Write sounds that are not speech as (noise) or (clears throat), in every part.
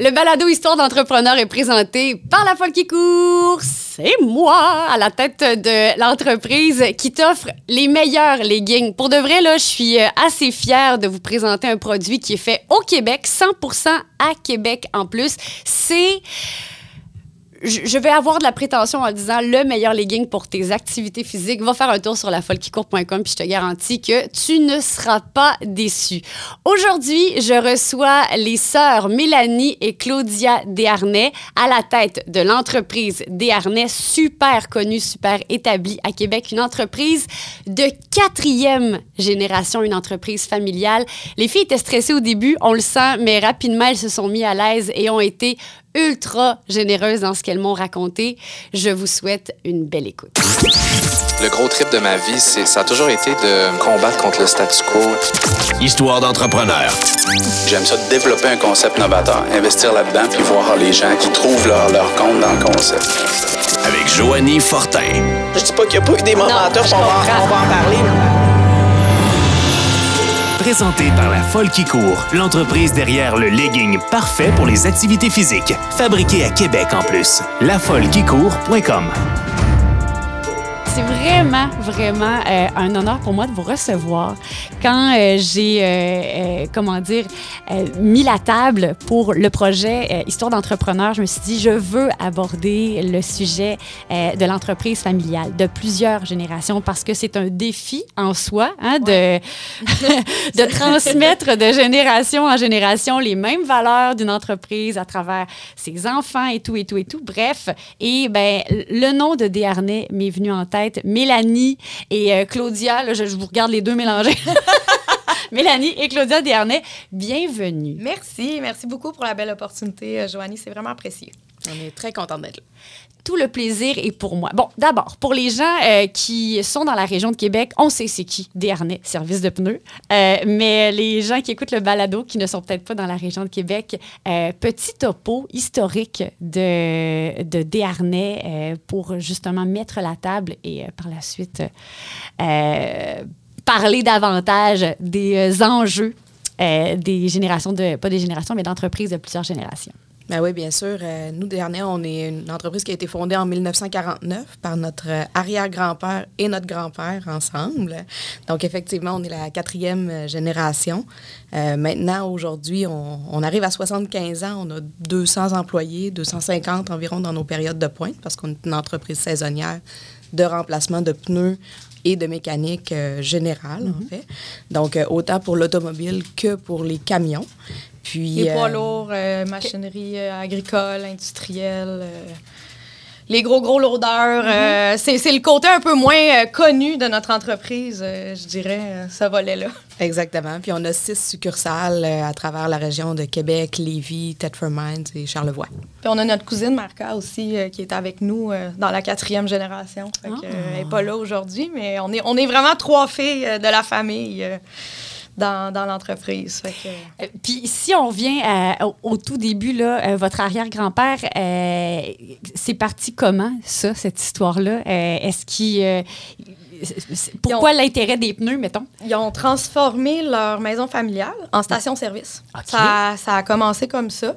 Le balado Histoire d'entrepreneur est présenté par la folle qui court. C'est moi à la tête de l'entreprise qui t'offre les meilleurs leggings. Pour de vrai, là, je suis euh, assez fière de vous présenter un produit qui est fait au Québec, 100% à Québec en plus. C'est je vais avoir de la prétention en disant le meilleur legging pour tes activités physiques. Va faire un tour sur lafolquecourt.com puis je te garantis que tu ne seras pas déçu. Aujourd'hui, je reçois les sœurs Mélanie et Claudia Desharnais à la tête de l'entreprise Desharnais, super connue, super établie à Québec, une entreprise de quatrième génération, une entreprise familiale. Les filles étaient stressées au début, on le sent, mais rapidement, elles se sont mis à l'aise et ont été ultra généreuses dans ce qu'elles m'ont raconté. Je vous souhaite une belle écoute. Le gros trip de ma vie, c'est, ça a toujours été de combattre contre le statu quo. Histoire d'entrepreneur. J'aime ça développer un concept novateur, investir là-dedans, puis voir les gens qui trouvent leur, leur compte dans le concept. Avec Joanie Fortin. Je dis pas qu'il n'y a pas que des va- on va en parler. Présenté par La Folle qui court, l'entreprise derrière le legging parfait pour les activités physiques. Fabriqué à Québec en plus. Lafollequicourt.com. C'est vraiment, vraiment euh, un honneur pour moi de vous recevoir. Quand euh, j'ai, euh, comment dire, mis la table pour le projet Histoire d'entrepreneur, je me suis dit, je veux aborder le sujet de l'entreprise familiale de plusieurs générations parce que c'est un défi en soi hein, de, (laughs) de transmettre de génération en génération les mêmes valeurs d'une entreprise à travers ses enfants et tout, et tout, et tout. Bref, et ben, le nom de Desharnais m'est venu en tête. Mélanie et euh, Claudia, là, je, je vous regarde les deux mélangés. (laughs) Mélanie et Claudia Desharnais, bienvenue. Merci, merci beaucoup pour la belle opportunité, euh, Joanie. C'est vraiment apprécié. On est très contente d'être là. Tout le plaisir est pour moi. Bon, d'abord, pour les gens euh, qui sont dans la région de Québec, on sait c'est qui, Desharnais, service de pneus. Euh, mais les gens qui écoutent le balado, qui ne sont peut-être pas dans la région de Québec, euh, petit topo historique de, de pour justement mettre la table et par la suite parler davantage des enjeux des générations de, pas des générations, mais d'entreprises de plusieurs générations. Ben oui, bien sûr. Euh, nous, dernier, on est une entreprise qui a été fondée en 1949 par notre euh, arrière-grand-père et notre grand-père ensemble. Donc, effectivement, on est la quatrième euh, génération. Euh, maintenant, aujourd'hui, on, on arrive à 75 ans. On a 200 employés, 250 environ dans nos périodes de pointe parce qu'on est une entreprise saisonnière de remplacement de pneus et de mécanique euh, générale, en fait. Donc, autant pour l'automobile que pour les camions. Puis, Les poids euh, lourds, euh, machinerie euh, agricole, industrielle, les gros, gros loaders. euh, c'est le côté un peu moins euh, connu de notre entreprise, euh, je dirais, ce volet-là. Exactement. Puis on a six succursales à travers la région de Québec, Lévis, Thetford Mines et Charlevoix. Puis on a notre cousine Marca aussi qui est avec nous dans la quatrième génération. Fait que, euh, elle n'est pas là aujourd'hui, mais on est, on est vraiment trois filles de la famille dans, dans l'entreprise. Que, Euh, Puis si on revient à- au, au tout début, là, euh, votre arrière-grand-père, euh, c'est parti comment, ça, cette histoire-là? Est-ce qu'il... pourquoi l'intérêt des pneus, mettons? Ils ont transformé leur maison familiale en station-service. Ça, ça a commencé comme ça.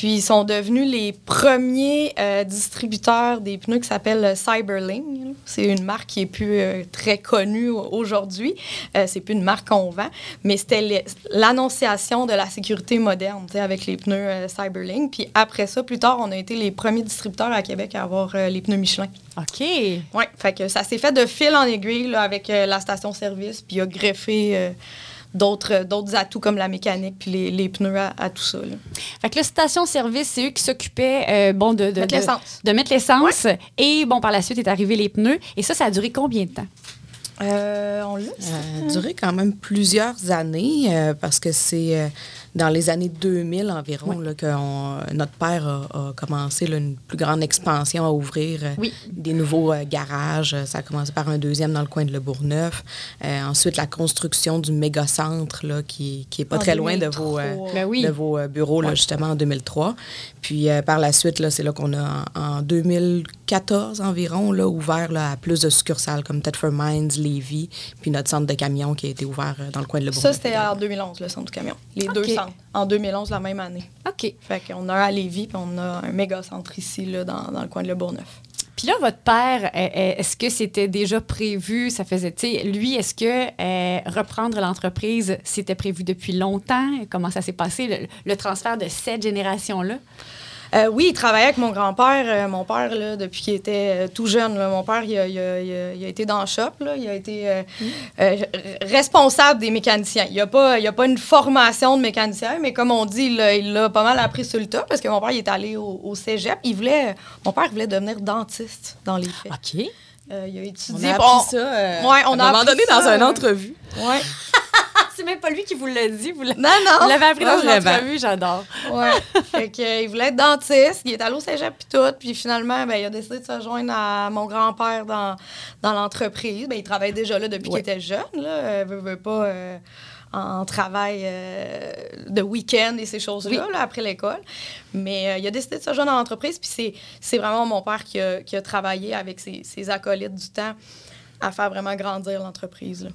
Puis ils sont devenus les premiers euh, distributeurs des pneus qui s'appellent Cyberling. C'est une marque qui est plus euh, très connue aujourd'hui. Euh, c'est plus une marque qu'on vend, mais c'était l'annonciation de la sécurité moderne tu sais, avec les pneus euh, Cyberling. Puis après ça, plus tard, on a été les premiers distributeurs à Québec à avoir euh, les pneus Michelin. OK. Oui, fait que ça s'est fait de fil en aiguille là, avec euh, la station-service, puis il a greffé euh, d'autres d'autres atouts comme la mécanique puis les, les pneus à, à tout ça. là. Fait que la station-service, c'est eux qui s'occupaient euh, bon, de, de, Mettre de- l'essence. de mettre l'essence. Et bon, par la suite, est arrivé les pneus. Et ça, ça a duré combien de temps? Euh, on l'a Ça a duré quand même plusieurs années euh, parce que c'est euh, dans les années 2000 environ là, que on- notre père a, a commencé là, une plus grande expansion à ouvrir euh, Oui. des nouveaux euh, garages. Ça a commencé par un deuxième dans le coin de Le Bourgneuf. Euh, ensuite, la construction du méga-centre là, qui, qui est pas En très loin de vos, euh, 2003. Ben oui. de vos bureaux là, justement en 2003. Puis par la suite, là, c'est là qu'on a en, en 2014 environ là, ouvert là, à plus de succursales comme Thetford Mines, Lévis, puis notre centre de camions qui a été ouvert dans le coin de Le Ça, Bourgneuf. c'était en 2011, le centre du camion. Les deux centre en 2011, la même année. OK. Fait qu'on a un à Lévis, puis on a un méga centre ici, là, dans, dans le coin de Le Bourgneuf. Puis là, votre père, est-ce que c'était déjà prévu? Ça faisait, tu sais, lui, est-ce que euh, reprendre l'entreprise, c'était prévu depuis longtemps? Comment ça s'est passé, le, le transfert de cette génération-là? Euh, oui, il travaillait avec mon grand-père. euh, mon père, là, depuis qu'il était euh, tout jeune, là, mon père, il a, il a- il a- il a été dans le shop. là. il a été euh, responsable des mécaniciens. Il n'y a, pas- il a pas une formation de mécanicien, mais comme on dit, il l'a- il l'a pas mal appris sur le tas parce que mon père, il est allé au, au cégep. Il voulait, mon père voulait devenir dentiste dans les faits. OK. Euh, il a On étudié. a bon, appris ça euh, Ouais, on à a un moment donné ça, dans une entrevue. ouais. (laughs) C'est même pas lui qui vous l'a dit. Vous Non, non. vous l'avez appris dans une entrevue, j'adore. Ouais. (laughs) fait que, euh, il voulait être dentiste. Il est allé au cégep puis tout. Puis finalement, ben, il a décidé de se joindre à mon grand-père dans, dans l'entreprise. Ben, il travaille déjà là depuis Ouais. qu'il était jeune. Là. Euh, veut, veut pas euh, en travail euh, de week-end et ces choses-là là, après l'école. Mais euh, il a décidé de se joindre dans l'entreprise. Puis c'est, vraiment mon père qui a, qui a travaillé avec ses, ses acolytes du temps à faire vraiment grandir l'entreprise.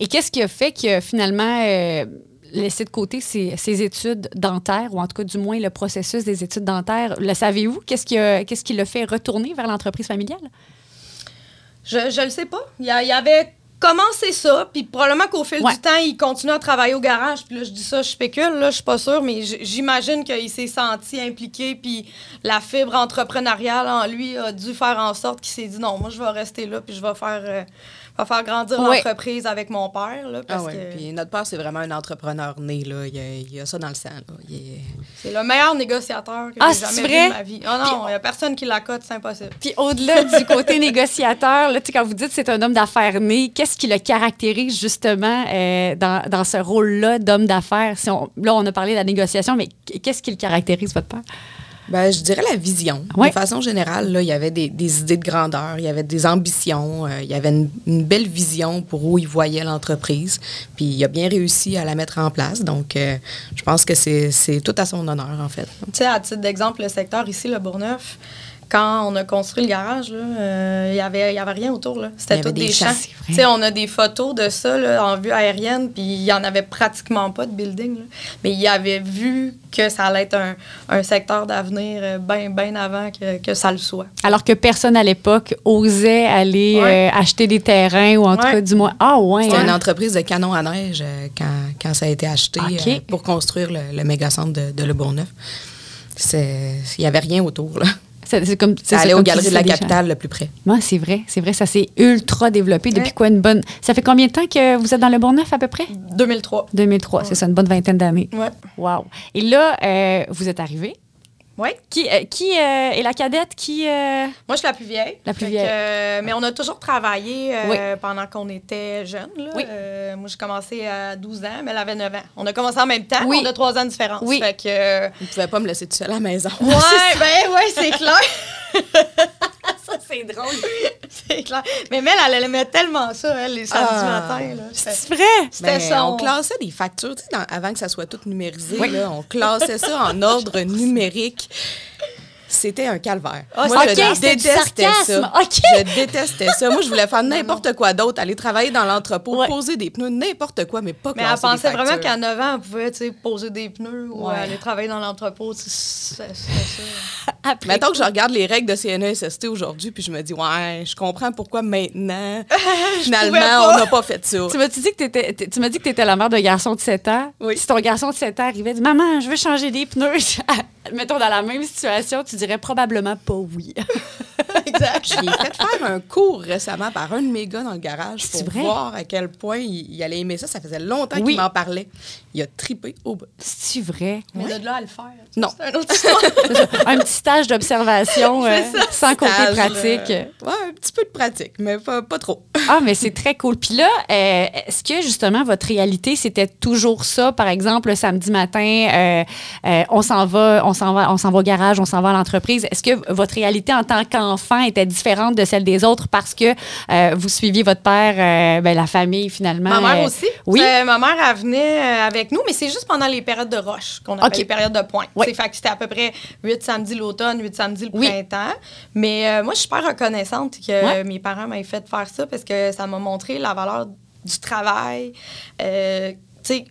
Et qu'est-ce qui a fait que finalement euh, laissé de côté ses, ses études dentaires, ou en tout cas du moins le processus des études dentaires? Le savez-vous? Qu'est-ce qui, qu'est-ce qui l'a fait retourner vers l'entreprise familiale? Je, je le sais pas. Il y avait commencé ça, puis probablement qu'au fil Ouais. du temps, il continue à travailler au garage. Puis là, je dis ça, je spécule, là, je suis pas sûre, mais j'imagine qu'il s'est senti impliqué, puis la fibre entrepreneuriale en lui a dû faire en sorte qu'il s'est dit non, moi, je vais rester là, puis je vais faire, euh, vais faire grandir Ouais. l'entreprise avec mon père, là, Ah parce ouais. que Puis notre père, c'est vraiment un entrepreneur né. Là. Il, a, il a ça dans le sang. Est- c'est le meilleur négociateur que Ah, j'ai c'est jamais vrai? vu de ma vie. Ah non, il y a personne qui la cote, c'est impossible. Puis au-delà du côté (laughs) négociateur, là, quand vous dites que c'est un homme d'affaires né, qu'est-ce qui le caractérise justement euh, dans, dans ce rôle-là d'homme d'affaires? Si on- là, on a parlé de la négociation, mais qu'est-ce qui le caractérise, votre père? Ben, je dirais la vision. Ouais. De façon générale, là, il y avait des, des idées de grandeur, il y avait des ambitions, euh, il y avait une, une belle vision pour où il voyait l'entreprise. Puis il a bien réussi à la mettre en place. Donc, euh, je pense que c'est c'est tout à son honneur, en fait. Tu sais, à titre d'exemple, le secteur ici, le Bourgneuf, quand on a construit le garage, là, euh, il n'y avait, il y avait rien autour. là. Il y C'était avait tout des des champs, sais, on a des photos de ça là, en vue aérienne, puis il n'y en avait pratiquement pas de building. là. Mais il avait vu que ça allait être un, un secteur d'avenir bien bien avant que, que ça le soit. Alors que personne à l'époque osait aller Ouais. euh, acheter des terrains ou en tout Ouais. cas, du moins. Ah, ouais. C'était hein? une entreprise de canon à neige euh, quand, quand ça a été acheté OK. euh, pour construire le, le méga-centre de, de Le Bourgneuf. C'est- Il n'y avait rien autour. Là. C'est comme Ça c'est allait aux galeries de la capitale le plus près. Ouais, c'est vrai, c'est vrai, ça s'est ultra développé depuis Ouais. quoi une bonne. Ça fait combien de temps que vous êtes dans le Bourgneuf à peu près? 2003. 2003, c'est ça, une bonne vingtaine d'années. Ouais. Wow. Et là, euh, vous êtes arrivé. Ouais. Qui, euh, qui euh, est la cadette qui. euh, Moi, je suis la plus vieille. La plus vieille. que, euh, mais on a toujours travaillé euh, Oui. pendant qu'on était jeunes. là. Oui. Euh, moi, j'ai commencé à 12 ans, mais elle avait 9 ans. On a commencé en même temps. Oui. On a 3 ans de différence. Oui. Fait que, Vous ne pouvez pas me laisser tout seul à la maison. ouais, ben ouais, c'est clair. (laughs) Ça, (laughs) c'est drôle. c'est clair. Mais Mel, elle aimait tellement ça, elle, les samedis Ah. matins. C'est vrai? C'était son... On classait des factures, tu sais, dans- avant que ça soit tout numérisé, Oui. là, on classait ça en (laughs) ordre numérique. C'était un calvaire. Ah, Moi, je détestais ça. Je détestais ça. Moi, je voulais faire n'importe quoi d'autre, aller travailler dans l'entrepôt, Ouais. poser des pneus, n'importe quoi, mais pas Mais elle des pensait vraiment qu'à 9 ans, elle pouvait tu sais, poser des pneus ou Ouais. aller travailler dans l'entrepôt. c'était ça. (laughs) Après. Mettons que je regarde les règles de CNESST aujourd'hui, puis je me dis, ouais, je comprends pourquoi maintenant, (laughs) finalement, on n'a pas fait ça. Tu m'as dit que t'étais- tu m'as dit que tu étais la mère d'un garçon de 7 ans? Oui. Si ton garçon de 7 ans arrivait et dit Maman, je veux changer des pneus, (laughs) mettons dans la même situation, tu dirais probablement pas oui. (laughs) exact. J'ai fait faire un cours récemment par un de mes gars dans le garage C'est pour vrai? voir à quel point il, il allait aimer ça. Ça faisait longtemps Oui. qu'il m'en parlait. Il a tripé au bout. C'est-tu vrai? Mais de là à le faire. Non. C'est une autre histoire. C'est. Un petit stage d'observation (laughs) euh, sans côté pratique. là. Ouais, un petit peu de pratique, mais pas, pas trop. (laughs) Ah, mais c'est très cool. Puis là, euh, est-ce que justement votre réalité, c'était toujours ça? Par exemple, le samedi matin, euh, euh, on s'en va, on s'en va, on s'en va au garage, on s'en va à l'entreprise. Est-ce que votre réalité en tant qu'enfant était différente de celle des autres parce que euh, vous suiviez votre père, euh, ben, la famille finalement? Ma mère euh, aussi. Oui? Euh, ma mère, elle venait euh, avec nous, mais c'est juste pendant les périodes de roche qu'on appelle OK. les périodes de pointe. Oui. C'est fait que c'était à peu près 8 samedis l'automne, 8 samedis le Oui. printemps. Mais euh, moi, je suis super reconnaissante que Ouais. mes parents m'aient fait faire ça parce que ça m'a montré la valeur du travail. Euh, tu sais,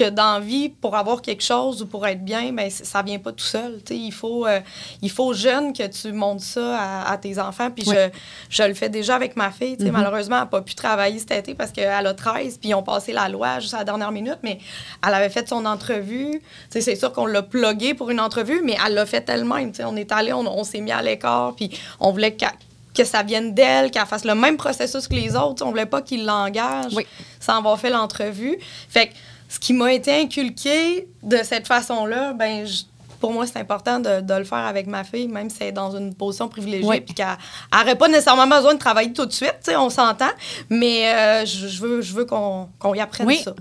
que dans vie, pour avoir quelque chose ou pour être bien, ben, ça vient pas tout seul. Il faut, euh, il faut jeune que tu montres ça à, à tes enfants. Puis je, je le fais déjà avec ma fille. Sais, Malheureusement, elle n'a pas pu travailler cet été parce qu'elle a 13, puis ils ont passé la loi juste à la dernière minute, mais elle avait fait son entrevue. C'est sûr qu'on l'a plugué pour une entrevue, mais elle l'a fait elle-même. On est allé, on, on s'est mis à l'écart, puis on voulait qu'elle- que ça vienne d'elle, qu'elle fasse le même processus que les autres. On voulait pas qu'il l'engage Oui. sans avoir fait l'entrevue. Fait que ce qui m'a été inculqué de cette façon-là, ben je- pour moi, c'est important de, de le faire avec ma fille, même si elle est dans une position privilégiée, Oui. puis qu'elle n'aurait pas nécessairement besoin de travailler tout de suite, on s'entend, mais euh, je, je veux, je veux qu'on qu'on y apprenne Oui. ça.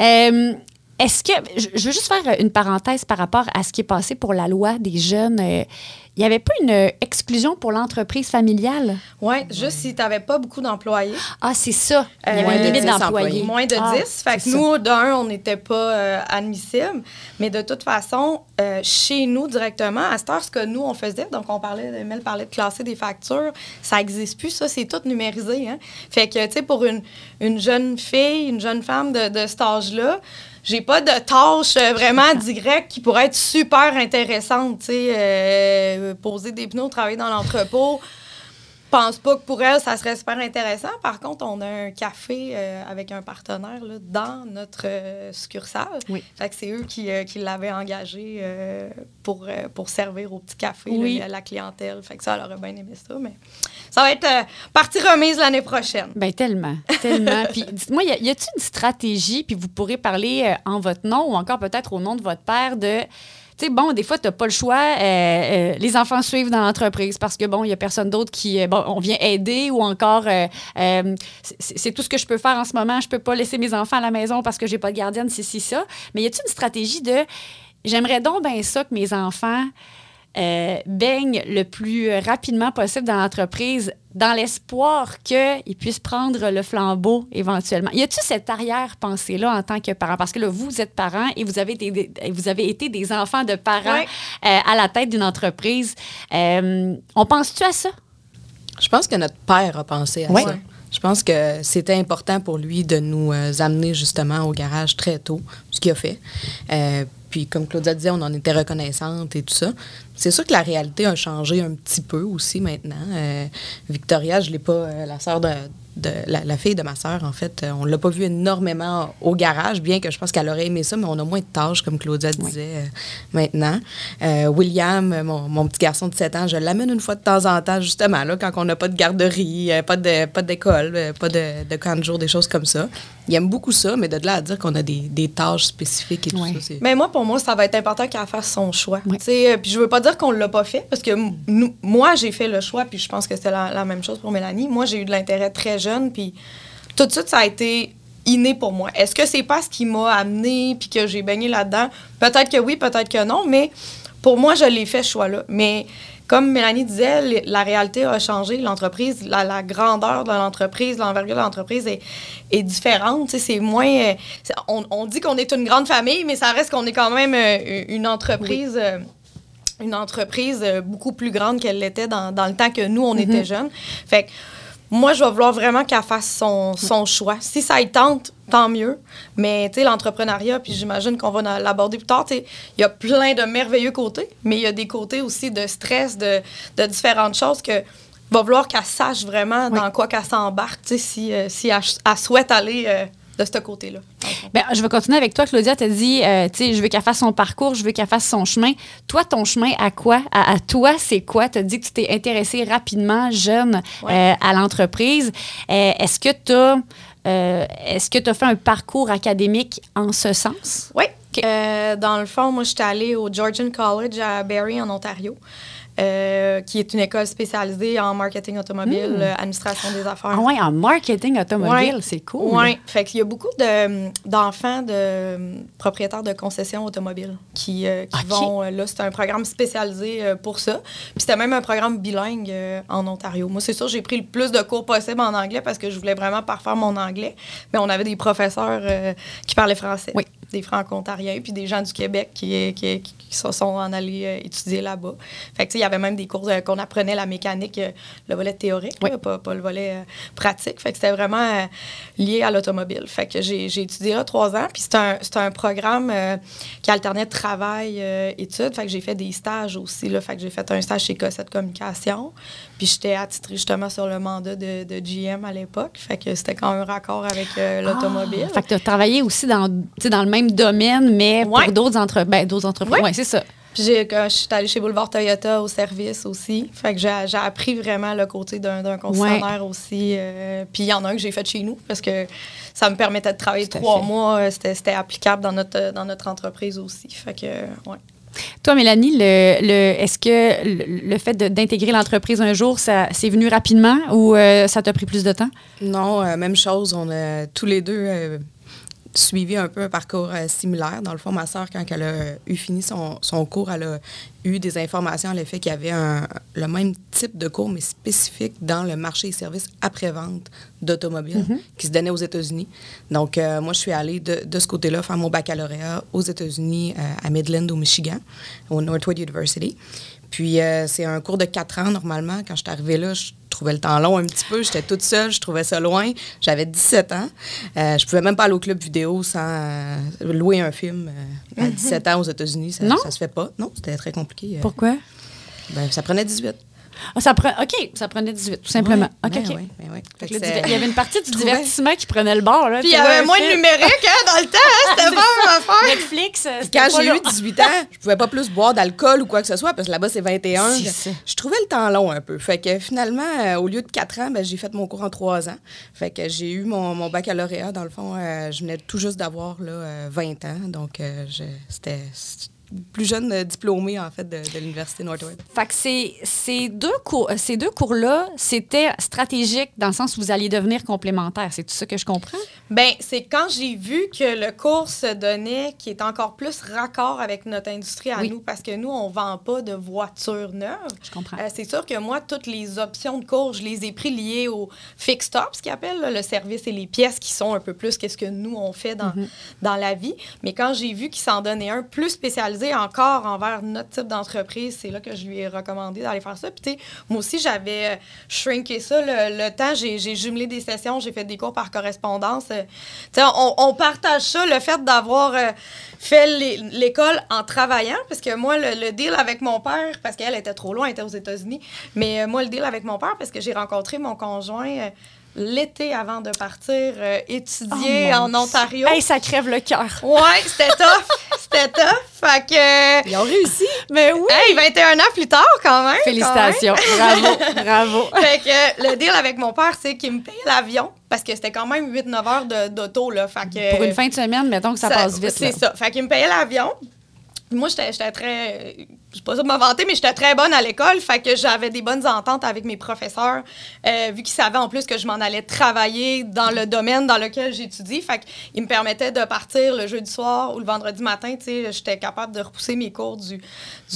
Euh, Est-ce que, je je veux juste faire une parenthèse par rapport à ce qui est passé pour la loi des jeunes. Euh, Il n'y avait pas une euh, exclusion pour l'entreprise familiale? Oui, juste si tu n'avais pas beaucoup d'employés. Ah, c'est ça. Il y avait Moins une de limite 10 d'employés. employés. Moins de Ah, 10. Fait que nous, d'un, on n'était pas euh, admissible. Mais de toute façon, euh, chez nous, directement, à cette heure, ce que nous, on faisait, donc on parlait, Mel parlait de classer des factures, ça n'existe plus, ça, c'est tout numérisé. Hein? Fait que, tu sais, pour une, une jeune fille, une jeune femme de, de cet âge-là, j'ai pas de tâche euh, vraiment (laughs) directe qui pourrait être super intéressante, tu sais, euh, poser des pneus, travailler dans l'entrepôt pense pas que pour elle, ça serait super intéressant. Par contre, on a un café euh, avec un partenaire là, dans notre euh, succursale. Oui. Fait que c'est eux qui, euh, qui l'avaient engagé pour, pour servir au petit café, Oui. là, la clientèle. Fait que ça, elle aurait bien aimé ça. Mais ça va être euh, partie remise l'année prochaine. Ben tellement, tellement. (laughs) puis dites-moi, y a-t-il une stratégie, puis vous pourrez parler euh, en votre nom ou encore peut-être au nom de votre père de. Tu sais, bon, des fois, tu n'as pas le choix. euh, euh, les enfants suivent dans l'entreprise parce que, bon, il n'y a personne d'autre qui. euh, bon, on vient aider ou encore. c'est tout ce que je peux faire en ce moment. Je peux pas laisser mes enfants à la maison parce que j'ai pas de gardienne, si, si, ça. Mais y a-t-il une stratégie de. J'aimerais donc bien ça que mes enfants euh, baignent le plus rapidement possible dans l'entreprise dans l'espoir qu'ils puissent prendre le flambeau éventuellement. Y a-t-il cette arrière-pensée-là en tant que parent? Parce que là, vous êtes parent et vous avez été des, vous avez été des enfants de parents euh, à la tête d'une entreprise. Euh, on pense-tu à ça? Je pense que notre père a pensé à Ouais. ça. Je pense que c'était important pour lui de nous euh, amener justement au garage très tôt, ce qu'il a fait. Euh, puis comme Claudia disait, on en était reconnaissante et tout ça. C'est sûr que la réalité a changé un petit peu aussi maintenant. Euh, Victoria, je l'ai pas, euh, la sœur de, de- la, la fille de ma sœur, en fait, euh, on l'a pas vue énormément au garage, bien que je pense qu'elle aurait aimé ça, mais on a moins de tâches, comme Claudia disait euh, maintenant. William, mon, mon petit garçon de 7 ans, je l'amène une fois de temps en temps, justement, là, quand on n'a pas de garderie, pas de pas d'école, pas de, de camp de jour, des choses comme ça. Il aime beaucoup ça, mais de là à dire qu'on a des, des tâches spécifiques et tout Ouais. ça, c'est... Mais moi, pour moi, ça va être important qu'elle fasse son choix. Oui. Tu sais, Puis je veux pas dire qu'on l'a pas fait, parce que nous- moi, j'ai fait le choix, puis je pense que c'est la, la même chose pour Mélanie. Moi, j'ai eu de l'intérêt très jeune, puis tout de suite, ça a été inné pour moi. Est-ce que c'est pas ce qui m'a amené, puis que j'ai baigné là-dedans? Peut-être que oui, peut-être que non, mais pour moi, je l'ai fait, ce choix-là. Mais comme Mélanie disait, la réalité a changé. L'entreprise, la, la grandeur de l'entreprise, l'envergure de l'entreprise est, est différente. C'est moins. euh, on, on dit qu'on est une grande famille, mais ça reste qu'on est quand même euh, une entreprise. euh, une entreprise beaucoup plus grande qu'elle l'était dans, dans le temps que nous, on était jeunes. Fait que moi, je vais vouloir vraiment qu'elle fasse son, son choix. Si ça y tente, tant mieux. Mais, tu sais, l'entrepreneuriat, puis j'imagine qu'on va l'aborder plus tard, tu sais, il y a plein de merveilleux côtés, mais il y a des côtés aussi de stress, de, de différentes choses que va vouloir qu'elle sache vraiment dans quoi qu'elle s'embarque, tu sais, si, euh, si elle, elle souhaite aller euh, de ce côté-là. Ben, je vais continuer avec toi. Claudia t'a dit, euh, tu sais, je veux qu'elle fasse son parcours, je veux qu'elle fasse son chemin. Toi, ton chemin à quoi? À, à toi, c'est quoi? Tu as dit que tu t'es intéressé rapidement, jeune, Ouais. euh, à l'entreprise. Euh, est-ce que tu as... est-ce que tu as fait un parcours académique en ce sens? Oui. Dans le fond, moi, j'étais allée au Georgian College à Barrie, en Ontario, euh, qui est une école spécialisée en marketing automobile, euh, administration des affaires. Ah ouais, en marketing automobile, Ouais. c'est cool. Oui, fait qu'il y a beaucoup de, d'enfants de propriétaires de concessions automobiles qui, euh, qui vont là. C'est un programme spécialisé pour ça. Puis c'était même un programme bilingue en Ontario. Moi, c'est sûr, j'ai pris le plus de cours possible en anglais parce que je voulais vraiment parfaire mon anglais. Mais on avait des professeurs qui parlaient français. Oui. Des franco-ontariens, puis des gens du Québec qui, qui, qui se sont en allés euh, étudier là-bas. Fait que, tu sais, il y avait même des cours euh, qu'on apprenait la mécanique, euh, le volet théorique, Oui. là, pas, pas le volet pratique. Fait que c'était vraiment lié à l'automobile. Fait que j'ai j'ai étudié là trois ans, puis c'était un, un programme qui alternait travail-études. fait que j'ai fait des stages aussi, là. Fait que j'ai fait un stage chez Cossette Communication, puis j'étais attitrée justement sur le mandat de, de GM à l'époque. Fait que c'était quand même raccord avec euh, l'automobile. Ah, fait que tu as travaillé aussi dans, dans le même domaine, mais Ouais. pour d'autres entre, ben, d'autres entreprises. Ouais. Oui, c'est ça. Puis j'ai- quand je suis allée chez Boulevard Toyota au service aussi. Fait que j'ai j'ai appris vraiment le côté d'un d'un concessionnaire aussi. euh, puis il y en a un que j'ai fait chez nous parce que ça me permettait de travailler trois fait. mois. euh, C'était c'était applicable dans notre, dans notre entreprise aussi. Fait que, euh, ouais. Toi, Mélanie, le, le- est-ce que le, le fait d'intégrer l'entreprise un jour, ça c'est venu rapidement ou euh, ça t'a pris plus de temps? Non, euh, même chose. On a tous les deux euh, suivi un peu un parcours euh, similaire. Dans le fond, ma sœur, quand elle a eu fini son, son cours, elle a eu des informations à l'effet qu'il y avait un- le même type de cours, mais spécifique dans le marché et services après-vente d'automobile qui se donnait aux États-Unis. Donc, euh, moi, je suis allée de, de ce côté-là faire mon baccalauréat aux États-Unis, euh, à Midland, au Michigan, au Northwood University. Puis, c'est un cours de quatre ans, normalement. Quand je suis arrivée là, je trouvais le temps long un petit peu. J'étais toute seule, je trouvais ça loin. J'avais 17 ans. Euh, je pouvais même pas aller au club vidéo sans euh, louer un film euh, à 17 ans aux États-Unis. Ça, Non? ça se fait pas. Non, c'était très compliqué. Euh, Pourquoi? ben, ça prenait 18. Ah, ça pre- OK, ça prenait 18, tout simplement. OK, OK. Fait que diver- Il y avait une partie du (laughs) divertissement qui prenait le bord. Là. Puis il y avait moins de numérique hein, dans le temps. hein, (laughs) C'était pas une affaire. Netflix, quand j'ai eu 18 ans, je pouvais pas plus boire d'alcool ou quoi que ce soit parce que là-bas, c'est 21. C'est Je, je trouvais le temps long un peu. Fait que finalement, euh, au lieu de 4 ans, ben, j'ai fait mon cours en 3 ans. Fait que j'ai eu mon, mon baccalauréat. Dans le fond, euh, je venais tout juste d'avoir là, euh, 20 ans. Donc, euh, je- c'était plus jeune euh, diplômée, en fait, de, de l'Université Northwood. Fait que ces, ces deux cours, ces deux cours-là, c'était stratégique dans le sens où vous alliez devenir complémentaires. C'est tout ça que je comprends? Ben, c'est quand j'ai vu que le cours se donnait, qui est encore plus raccord avec notre industrie à Oui. nous, parce que nous, on vend pas de voitures neuves. Je comprends. Euh, c'est sûr que moi, toutes les options de cours, je les ai pris liées au fixed up, ce qu'ils appellent là, le service et les pièces qui sont un peu plus qu'est-ce que nous, on fait dans, Mhm. dans la vie. Mais quand j'ai vu qu'il s'en donnait un plus spécialisé encore envers notre type d'entreprise, c'est là que je lui ai recommandé d'aller faire ça. Puis, tu sais, moi aussi, j'avais euh, shrinké ça le, le temps. J'ai j'ai jumelé des sessions, j'ai fait des cours par correspondance. Euh, tu sais, on, on partage ça, le fait d'avoir euh, fait l'é- l'école en travaillant, parce que moi, le, le deal avec mon père, parce qu'elle était trop loin, elle était aux États-Unis, mais moi, le deal avec mon père, parce que j'ai rencontré mon conjoint l'été avant de partir euh, étudier Oh, en Ontario. Hey, ça crève le cœur. Ouais, c'était (laughs) tough. C'était tough. Fait que. Ils ont réussi. Mais oui! Hey, 21 ans plus tard, quand même. Félicitations. Bravo, bravo. (laughs) Fait que le deal avec mon père, c'est qu'il me payait l'avion parce que c'était quand même 8-9 heures de- d'auto. Pour une fin de semaine, mettons que ça, passe vite. C'est ça. Fait qu'il me payait l'avion. Moi, j'étais très. Je pas ça de m'inventer, mais j'étais très bonne à l'école. Fait que j'avais des bonnes ententes avec mes professeurs, euh, vu qu'ils savaient en plus que je m'en allais travailler dans le domaine dans lequel j'étudie. Fait qu'ils me permettaient de partir le jeudi soir ou le vendredi matin. J'étais capable de repousser mes cours du,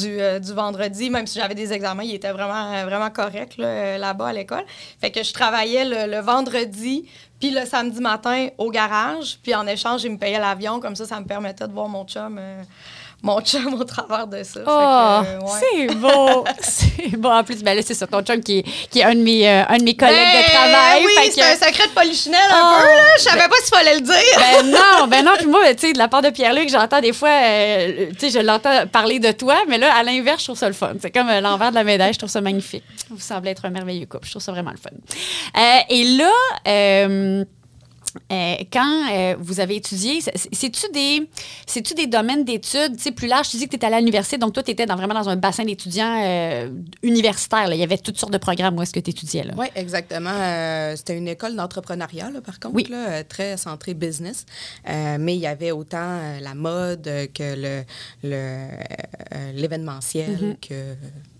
euh, du vendredi, même si j'avais des examens. Ils étaient vraiment, vraiment corrects euh, là-bas à l'école. Fait que je travaillais le, le vendredi, puis le samedi matin au garage. Puis en échange, ils me payaient l'avion. Comme ça, ça me permettait de voir mon chum. Mon chum au travers de ça. Oh, ouais. c'est beau. (laughs) c'est beau. En plus, ben là, c'est ça, ton chum qui est, qui est un, de mes, euh, un de mes collègues Ben, de travail. Oui, c'est que- un secret de polichinelle Oh, un peu, là. Je savais pas s'il fallait le dire. Ben (laughs) non, ben non. Puis moi, tu sais, de la part de Pierre-Luc, j'entends des fois, euh, tu sais, je l'entends parler de toi, mais là, à l'inverse, je trouve ça le fun. C'est comme euh, l'envers de la médaille, je trouve ça magnifique. Vous semblez être un merveilleux couple. Je trouve ça vraiment le fun. Et là, euh, quand euh, vous avez étudié, c'est- c'est-tu des, c'est-tu des domaines d'études plus larges? Tu dis que tu étais à l'université, donc toi, tu étais dans, vraiment dans un bassin d'étudiants euh, universitaires. là. Il y avait toutes sortes de programmes où est-ce que tu étudiais. Oui, exactement. C'était une école d'entrepreneuriat, par contre, Oui. là, très centrée business. Mais il y avait autant la mode que le, l'événementiel, Mm-hmm. que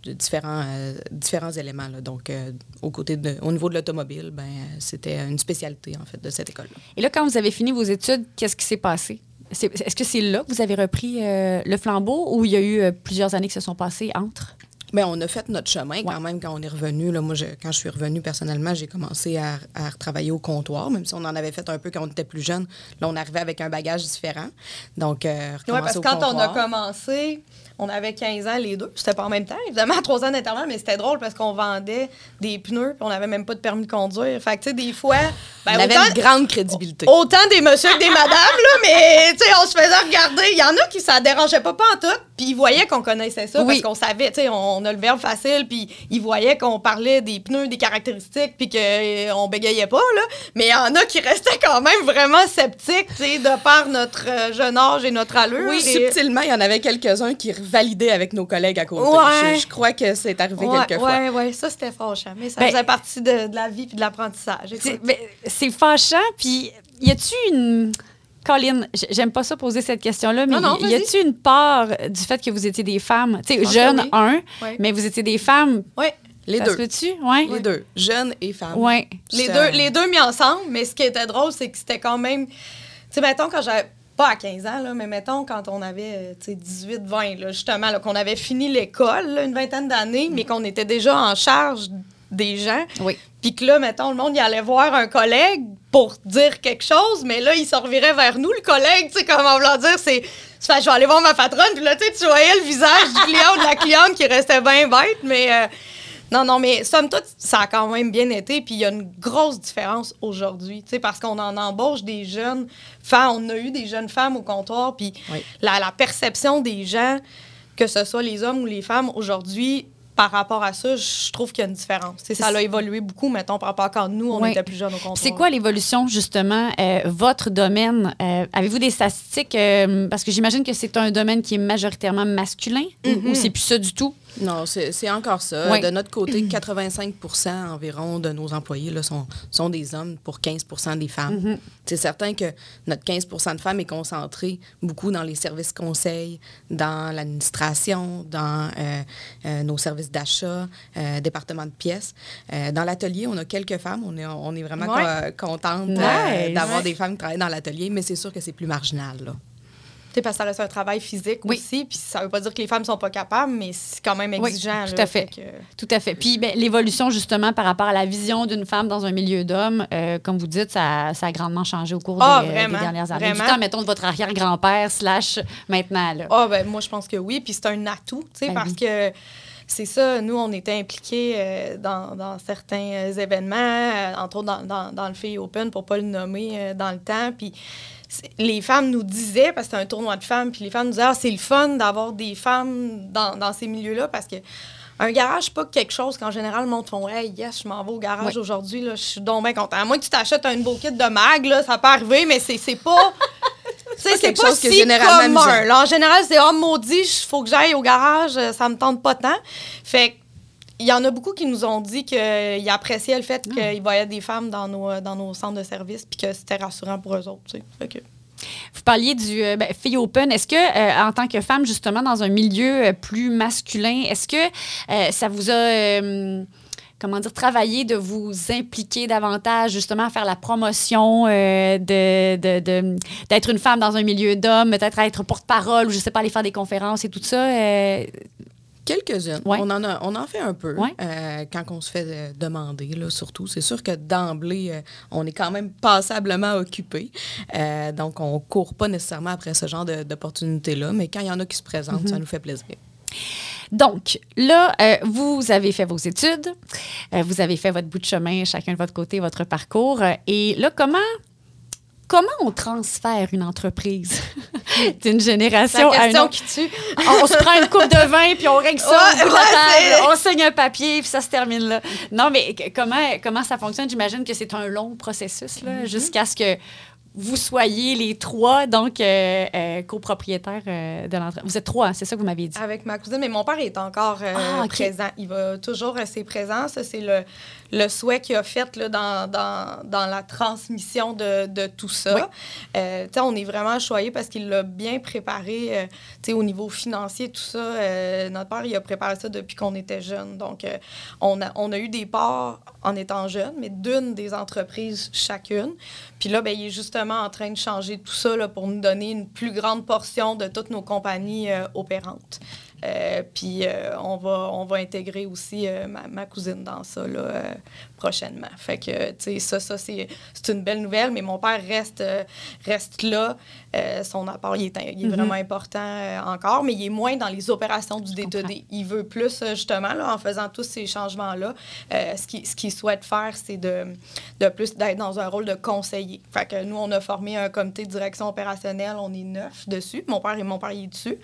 de différents, euh, différents éléments. là. Donc, euh, au, côté de, au niveau de l'automobile, ben, c'était une spécialité, en fait, de cette Et là, quand vous avez fini vos études, qu'est-ce qui s'est passé? Est-ce que c'est là que vous avez repris euh, le flambeau ou il y a eu euh, plusieurs années qui se sont passées entre? Ben, on a fait notre chemin quand même quand on est revenu. Là, moi, je- quand je suis revenue personnellement, j'ai commencé à, à travailler au comptoir, même si on en avait fait un peu quand on était plus jeune. Là, on arrivait avec un bagage différent. Donc, euh, Oui, parce que quand on a commencé, on avait 15 ans les deux. C'était pas en même temps, évidemment, (laughs) à 3 ans d'intervalle, mais c'était drôle parce qu'on vendait des pneus puis on n'avait même pas de permis de conduire. Fait que, tu sais, des fois. ben, on avait autant- une grande crédibilité. Autant des messieurs que des madames, là, mais tu sais, on se faisait regarder. Il y en a qui ça dérangeait pas, pas en tout, puis ils voyaient qu'on connaissait ça Oui. parce qu'on savait, tu sais, on, on a le verbe facile, puis ils voyaient qu'on parlait des pneus, des caractéristiques, puis qu'on bégayait pas, là. Mais il y en a qui restaient quand même vraiment sceptiques, tu sais, de par notre euh, jeune âge et notre allure. Oui, et- subtilement, il y en avait quelques-uns qui validaient avec nos collègues à côté. Ouais. Je, je crois que c'est arrivé Ouais, quelques fois. ouais, ouais, ça c'était fâchant, mais ça Ben- faisait partie de, de la vie puis de l'apprentissage. Ben, c'est fâchant, puis y a-tu une. Colin, j'aime pas ça poser cette question-là, mais Non, non, y- a-tu une part du fait que vous étiez des femmes, tu sais, oui. un, mais vous étiez des femmes. Les ça deux. se? Ouais. Les deux, jeunes et femmes. Ouais. Les deux, les deux mis ensemble, mais ce qui était drôle, c'est que c'était quand même. Tu sais, mettons, quand j'avais. Pas à 15 ans, là, mais mettons, quand on avait euh, tu sais, 18, 20, là, justement, là, qu'on avait fini l'école, là, une vingtaine d'années, mais qu'on était déjà en charge des gens. Oui. Puis que là, mettons, le monde, il allait voir un collègue pour dire quelque chose, mais là, il se revirait vers nous, le collègue, tu sais, comme en voulant dire, c'est. fait, je vais aller voir ma patronne, puis là, tu sais, tu voyais le visage du client ou de la cliente qui restait bien bête, mais. euh, non, non, mais somme toute, ça a quand même bien été. Puis il y a une grosse différence aujourd'hui, tu sais, parce qu'on en embauche des jeunes femmes. On a eu des jeunes femmes au comptoir, puis Oui. la, la perception des gens, que ce soit les hommes ou les femmes, aujourd'hui, par rapport à ça, je trouve qu'il y a une différence. Ça a évolué beaucoup, mettons, par rapport à quand nous, on Oui. était plus jeunes au comptoir. C'est quoi l'évolution, justement, euh, votre domaine? Euh, Avez-vous des statistiques? euh, parce que j'imagine que c'est un domaine qui est majoritairement masculin ou- ou c'est plus ça du tout? Non, c'est encore ça. Oui. De notre côté, (clears throat) 85% environ de nos employés là, sont, sont des hommes pour 15% des femmes. C'est certain que notre 15% de femmes est concentré beaucoup dans les services conseils, dans l'administration, dans euh, euh, nos services d'achat, euh, département de pièces. Euh, dans l'atelier, on a quelques femmes. On est, on est vraiment Ouais. co- contente Nice. d'avoir Ouais. des femmes qui travaillent dans l'atelier, mais c'est sûr que c'est plus marginal. Là. Parce que ça reste un travail physique Oui. aussi, puis ça veut pas dire que les femmes sont pas capables, mais c'est quand même Oui, exigeant. tout là, à fait. que- Tout à fait. Puis ben, l'évolution, justement, par rapport à la vision d'une femme dans un milieu d'hommes, euh, comme vous dites, ça, ça a grandement changé au cours Ah, des, euh, des dernières années. vraiment. Du temps, mettons, de votre arrière-grand-père slash maintenant. Là. Ah, ben moi, je pense que oui. Puis c'est un atout, tu sais, Ben parce oui. que c'est ça. Nous, on était impliqués euh, dans, dans certains euh, événements, euh, entre autres dans, dans, dans le Fille Open, pour pas le nommer dans le temps. Puis les femmes nous disaient, parce que c'était un tournoi de femmes, puis les femmes nous disaient, ah, c'est le fun d'avoir des femmes dans, dans ces milieux-là, parce que. Un garage, c'est pas quelque chose qu'en général, le monde font Hey, yes, je m'en vais au garage Oui. aujourd'hui, là, je suis donc bien content. À moins que tu t'achètes un beau kit de mag, là, ça peut arriver, mais c'est (laughs) pas. C'est quelque pas chose si généralement commun. amusant. Là, en général, c'est oh maudit, il faut que j'aille au garage, euh, ça me tente pas tant. Fait que, il y en a beaucoup qui nous ont dit qu'ils appréciaient le fait qu'il voyaient des femmes dans nos, dans nos centres de service puis que c'était rassurant pour eux autres. tu sais. Vous parliez du euh, ben, Fille Open. Est-ce que, euh, en tant que femme, justement, dans un milieu euh, plus masculin, est-ce que euh, ça vous a. Comment dire, travaillé de vous impliquer davantage justement à faire la promotion euh, de, d'être une femme dans un milieu d'hommes, peut-être à être porte-parole ou je sais pas, aller faire des conférences et tout ça. euh, Quelques-unes. Ouais. On, en a, on en fait un peu Ouais. euh, quand on se fait euh, demander, là, surtout. C'est sûr que d'emblée, euh, on est quand même passablement occupé. Donc, on court pas nécessairement après ce genre d'opportunités-là, mais quand il y en a qui se présentent, ça nous fait plaisir. Donc, là, euh, vous avez fait vos études, euh, vous avez fait votre bout de chemin, chacun de votre côté, votre parcours. euh, et là, comment, comment on transfère une entreprise (laughs) d'une génération La à une autre? qui tue. (laughs) On se prend une coupe de vin, puis on règle ça Ouais, table, c'est- on signe un papier, puis ça se termine là. Non, mais comment, comment ça fonctionne? J'imagine que c'est un long processus, là, jusqu'à ce que vous soyez les trois, donc, euh, euh, copropriétaires euh, de l'entreprise. Vous êtes trois, hein, c'est ça que vous m'aviez dit? Avec ma cousine, mais mon père est encore Ah, présent. Il va toujours rester présent. Ça, c'est le, le souhait qu'il a fait là, dans, dans, dans la transmission de, de tout ça. Oui. Euh, on est vraiment choyés parce qu'il l'a bien préparé euh, au niveau financier, tout ça. Euh, notre père, il a préparé ça depuis qu'on était jeune. Donc, on, a, on a eu des parts en étant jeune, mais d'une des entreprises chacune. Puis là, ben, il est justement en train de changer tout ça là, pour nous donner une plus grande portion de toutes nos compagnies opérantes. Euh, puis euh, on, va, intégrer aussi euh, ma, cousine dans ça prochainement. Fait que, tu sais, ça, ça c'est c'est une belle nouvelle, mais mon père reste, euh, reste là. Euh, son apport, il est, il est vraiment important euh, encore, mais il est moins dans les opérations du D2D. Il veut plus, justement, là, en faisant tous ces changements-là, euh, ce qu'il ce qu'il souhaite faire, c'est de, de plus d'être dans un rôle de conseiller. Fait que nous, on a formé un comité de direction opérationnelle, on est neuf dessus. Mon père et mon père, il est dessus.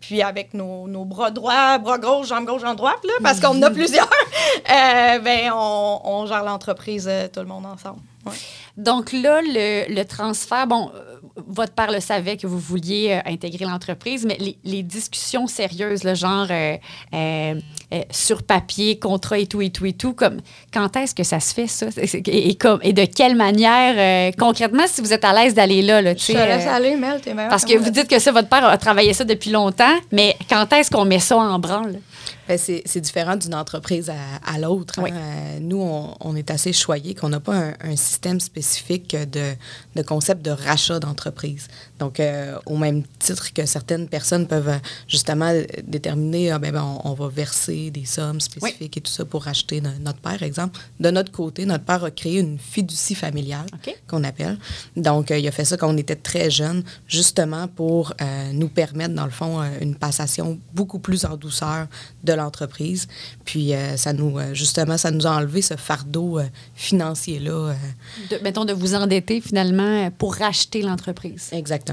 Puis avec nos, nos bras droits, bras gauche, jambes gauche, jambes droite, là, parce qu'on en a (laughs) plusieurs, ben, on, on gère l'entreprise, euh, tout le monde ensemble. Donc là, le, le transfert, bon, euh, votre père le savait que vous vouliez euh, intégrer l'entreprise, mais les, les discussions sérieuses, le genre euh, euh, euh, sur papier, contrat et tout et tout et tout, comme quand est-ce que ça se fait ça? Et, et comme, et de quelle manière euh, concrètement si vous êtes à l'aise d'aller là, là tu Je te sais, laisse euh, aller, Mel, t'es parce que vous dites que ça, votre père a travaillé ça depuis longtemps, mais quand est-ce qu'on met ça en branle? Ben, c'est différent d'une entreprise à, à l'autre. hein. Oui. Nous, on, on est assez choyés qu'on n'a pas un, un système spécifique de, de concept de rachat d'entreprise. Donc, euh, au même titre que certaines personnes peuvent justement déterminer, ah, ben, ben, on, on va verser des sommes spécifiques et tout ça pour racheter no- notre père, exemple. De notre côté, notre père a créé une fiducie familiale qu'on appelle. Donc, euh, il a fait ça quand on était très jeunes, justement pour euh, nous permettre, dans le fond, une passation beaucoup plus en douceur de l'entreprise. Puis, ça nous, justement, ça nous a enlevé ce fardeau financier-là. de, mettons, de vous endetter finalement pour racheter l'entreprise. exactement.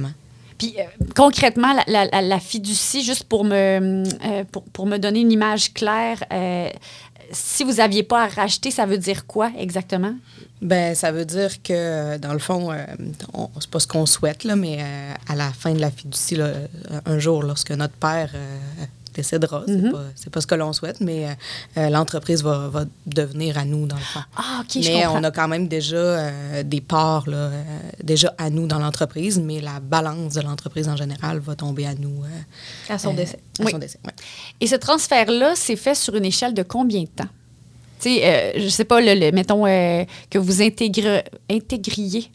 Puis euh, concrètement, la, la- la- la fiducie, juste pour me, euh, pour, pour me donner une image claire, euh, si vous n'aviez pas à racheter, ça veut dire quoi exactement? Ben, ça veut dire que, dans le fond, on- c'est pas ce qu'on souhaite, là, mais à la fin de la fiducie, là, un jour, lorsque notre père décédera, c'est Mhm. pas, c'est pas ce que l'on souhaite, mais euh, euh, l'entreprise va, va devenir à nous, dans le fond. Ah, OK, je mais comprends. on a quand même déjà euh, des parts là, euh, déjà à nous dans l'entreprise, mais la balance de l'entreprise en général va tomber à nous. À son décès. À Oui. son décès, ouais. Et ce transfert-là, c'est fait sur une échelle de combien de temps? Tu sais, euh, je sais pas, le, le- mettons euh, que vous intégre, intégriez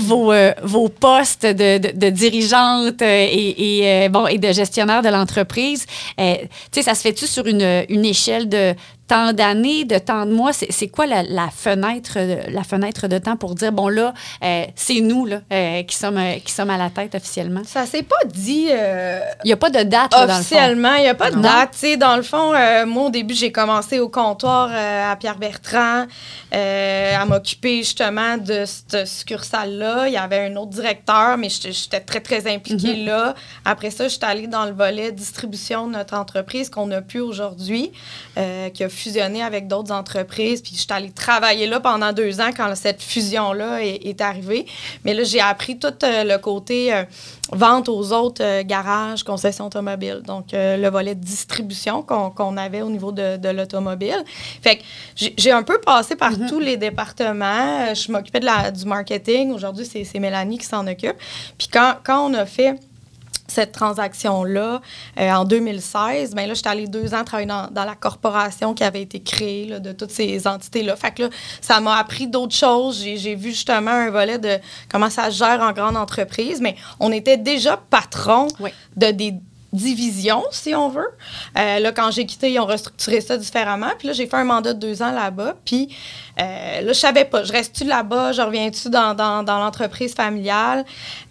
vos, euh, vos postes de, de, de dirigeante et, et, bon, et de gestionnaire de l'entreprise. Tu sais, ça se fait-tu sur une, une échelle de tant d'années, de tant de mois? C'est quoi la, la fenêtre, euh, la fenêtre de temps pour dire, bon là, euh, c'est nous là, euh, qui, sommes, qui sommes à la tête officiellement? Ça s'est pas dit Il n'y a pas de date là, dans officiellement. Il n'y a pas de Non. date. Dans le fond, moi, au début, j'ai commencé au comptoir à Pierre-Bertrand à m'occuper justement de cette succursale-là. Il y avait un autre directeur, mais j'étais très, très impliquée Mhm. là. Après ça, j'étais allée dans le volet distribution de notre entreprise qu'on a pu aujourd'hui, euh, qui a fusionné avec d'autres entreprises. Puis j'étais allée travailler là pendant deux ans quand cette fusion-là est, est arrivée. Mais là, j'ai appris tout euh, le côté euh, vente aux autres euh, garages, concessions automobiles. Donc, le volet distribution qu'on avait au niveau de, de l'automobile. Fait que j'ai un peu passé par tous les départements. Je m'occupais du marketing. Aujourd'hui, c'est c'est Mélanie qui s'en occupe. Puis quand, quand on a fait cette transaction-là euh, en 2016, ben là, j'étais allée deux ans travailler dans, dans la corporation qui avait été créée là, de toutes ces entités-là. Fait que là, ça m'a appris d'autres choses. J'ai j'ai vu justement un volet de comment ça se gère en grande entreprise, mais on était déjà patron Oui. de des divisions, si on veut. Euh, là, quand j'ai quitté, ils ont restructuré ça différemment. Puis là, j'ai fait un mandat de deux ans là-bas. Puis euh, là, je savais pas, je reste-tu là-bas, je reviens-tu dans, dans, dans l'entreprise familiale?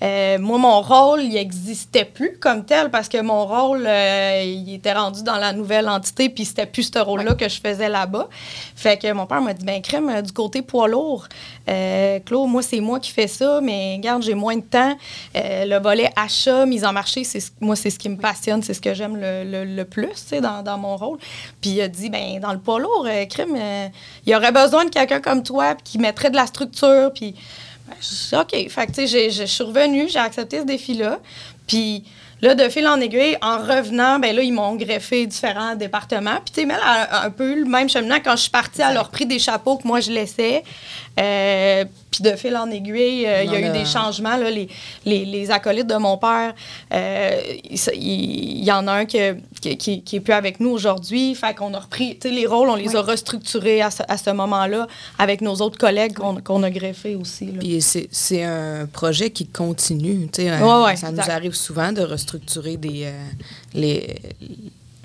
Euh, moi, mon rôle, il n'existait plus comme tel parce que mon rôle, euh, il était rendu dans la nouvelle entité, puis c'était plus ce rôle-là que je faisais là-bas. Fait que mon père m'a dit, ben crème, du côté poids lourd, Claude, moi, c'est moi qui fais ça, mais regarde, j'ai moins de temps. Le volet achat, mise en marché, c'est ce- moi, c'est ce qui me passionne, c'est ce que j'aime le, le- le plus, tu sais, dans, dans mon rôle. Puis il a dit, ben dans le poids lourd, crème, il y aurait besoin de quelqu'un comme toi qui mettrait de la structure, puis ben, je OK. Fait que, tu sais, j'ai- je suis revenue, j'ai accepté ce défi-là. Puis là, de fil en aiguille, en revenant, ben là, ils m'ont greffé différents départements. Puis, tu sais, a un peu eu le même cheminement quand je suis partie, elle a repris des chapeaux que moi, je laissais. Euh, Puis de fil en aiguille, euh, il y a eu des changements. Là, les, les, les acolytes de mon père, euh, il, y en a un que- qui, qui, qui est plus avec nous aujourd'hui. Fait qu'on a repris, tu sais, les rôles, on les a restructurés à ce, à ce moment-là avec nos autres collègues qu'on qu'on a greffés aussi. Puis c'est- un projet qui continue. tu sais, euh, Ouais, ouais, ça exact. nous arrive souvent de restructurer des, euh, les,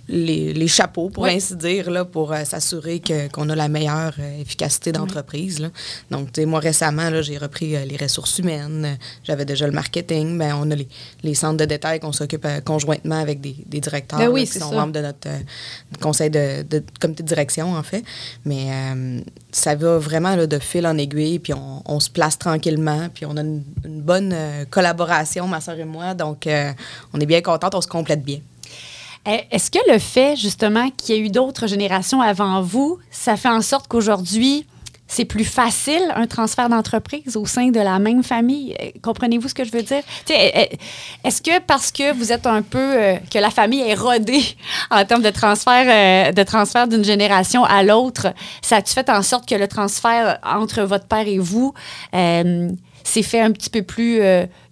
les, les chapeaux, pour ainsi dire, là, pour euh, s'assurer qu'on a la meilleure euh, efficacité d'entreprise. Donc, tu sais, moi, récemment, j'ai repris euh, les ressources humaines. J'avais déjà le marketing. Ben, on a les, les centres de détail qu'on s'occupe conjointement avec des, des directeurs Ben oui, là, qui sont ça. membres de notre conseil de, de comité de direction, en fait. Mais ça va vraiment là, de fil en aiguille, puis on, on se place tranquillement, puis on a une, une bonne collaboration, ma soeur et moi. Donc, on est bien contente, on se complète bien. Eh, Est-ce que le fait, justement, qu'il y ait eu d'autres générations avant vous, ça fait en sorte qu'aujourd'hui, c'est plus facile un transfert d'entreprise au sein de la même famille? Eh, Comprenez-vous ce que je veux dire? Eh, Est-ce que parce que vous êtes un peu, euh, que la famille est rodée (laughs) en termes de transfert, euh, de transfert d'une génération à l'autre, ça fait en sorte que le transfert entre votre père et vous euh, s'est fait un petit peu plus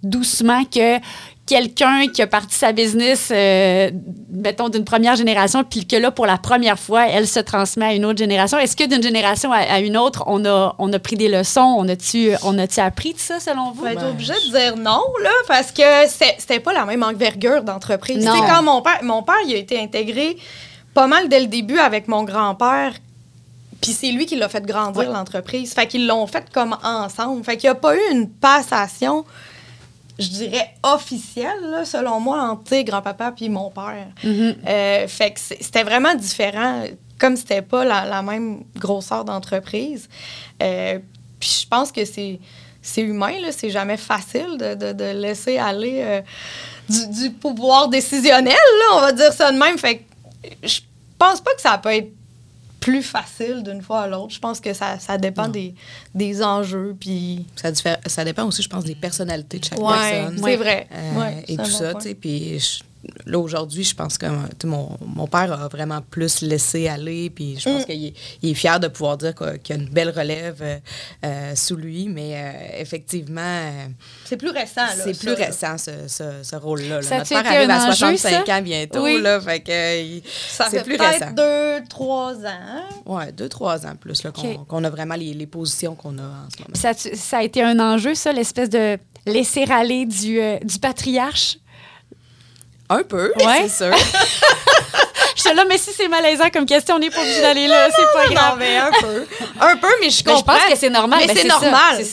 doucement que quelqu'un qui a parti sa business, euh, mettons, d'une première génération, puis que là, pour la première fois, elle se transmet à une autre génération. Est-ce que d'une génération à, à une autre, on a, on a pris des leçons? On a-tu on a appris de ça, selon vous? On va être obligé de dire non, là, parce que c'est- c'était pas la même envergure d'entreprise. Sais, quand mon père, mon père, il a été intégré pas mal dès le début avec mon grand-père. Puis c'est lui qui l'a fait grandir l'entreprise. Fait qu'ils l'ont fait comme ensemble. Fait qu'il n'y a pas eu une passation, je dirais, officielle, là, selon moi, entre grand-papa puis mon père. Euh, fait que c'était vraiment différent, comme c'était pas la, la même grosseur d'entreprise. Euh, puis je pense que c'est c'est humain, là, c'est jamais facile de, de- de laisser aller euh, du, du pouvoir décisionnel, là, on va dire ça de même. Fait que je pense pas que ça peut être plus facile d'une fois à l'autre. Je pense que ça, ça dépend des, des enjeux. Puis Ça, diffère- ça dépend aussi, je pense, des personnalités de chaque Ouais, personne. c'est vrai. Euh, Ouais, et tout ça, tu sais. Puis là, aujourd'hui, je pense que mon, mon père a vraiment plus laissé aller. Puis je pense Mm. qu'il est, fier de pouvoir dire qu'il y a une belle relève euh, euh, sous lui. Mais euh, effectivement, c'est plus récent. là, c'est plus récent, ce, ce- ce rôle-là. là. Notre père arrive à enjeu, 65 ça? ans bientôt. Oui. Là, fait que, c'est fait plus récent. peut-être deux, trois ans. Ouais, deux, trois ans plus là, qu'on a vraiment les, les positions qu'on a en ce moment. Ça, ça a été un enjeu, ça, l'espèce de laisser aller du, euh, du patriarche? Un peu, (laughs) Ouais. c'est sûr. Je suis là, mais si c'est malaisant comme question, on n'est pas obligé d'aller là, c'est pas grave. Non, mais un peu. Un peu, mais je Mais je comprends. pense que c'est normal. Mais Ben, c'est normal.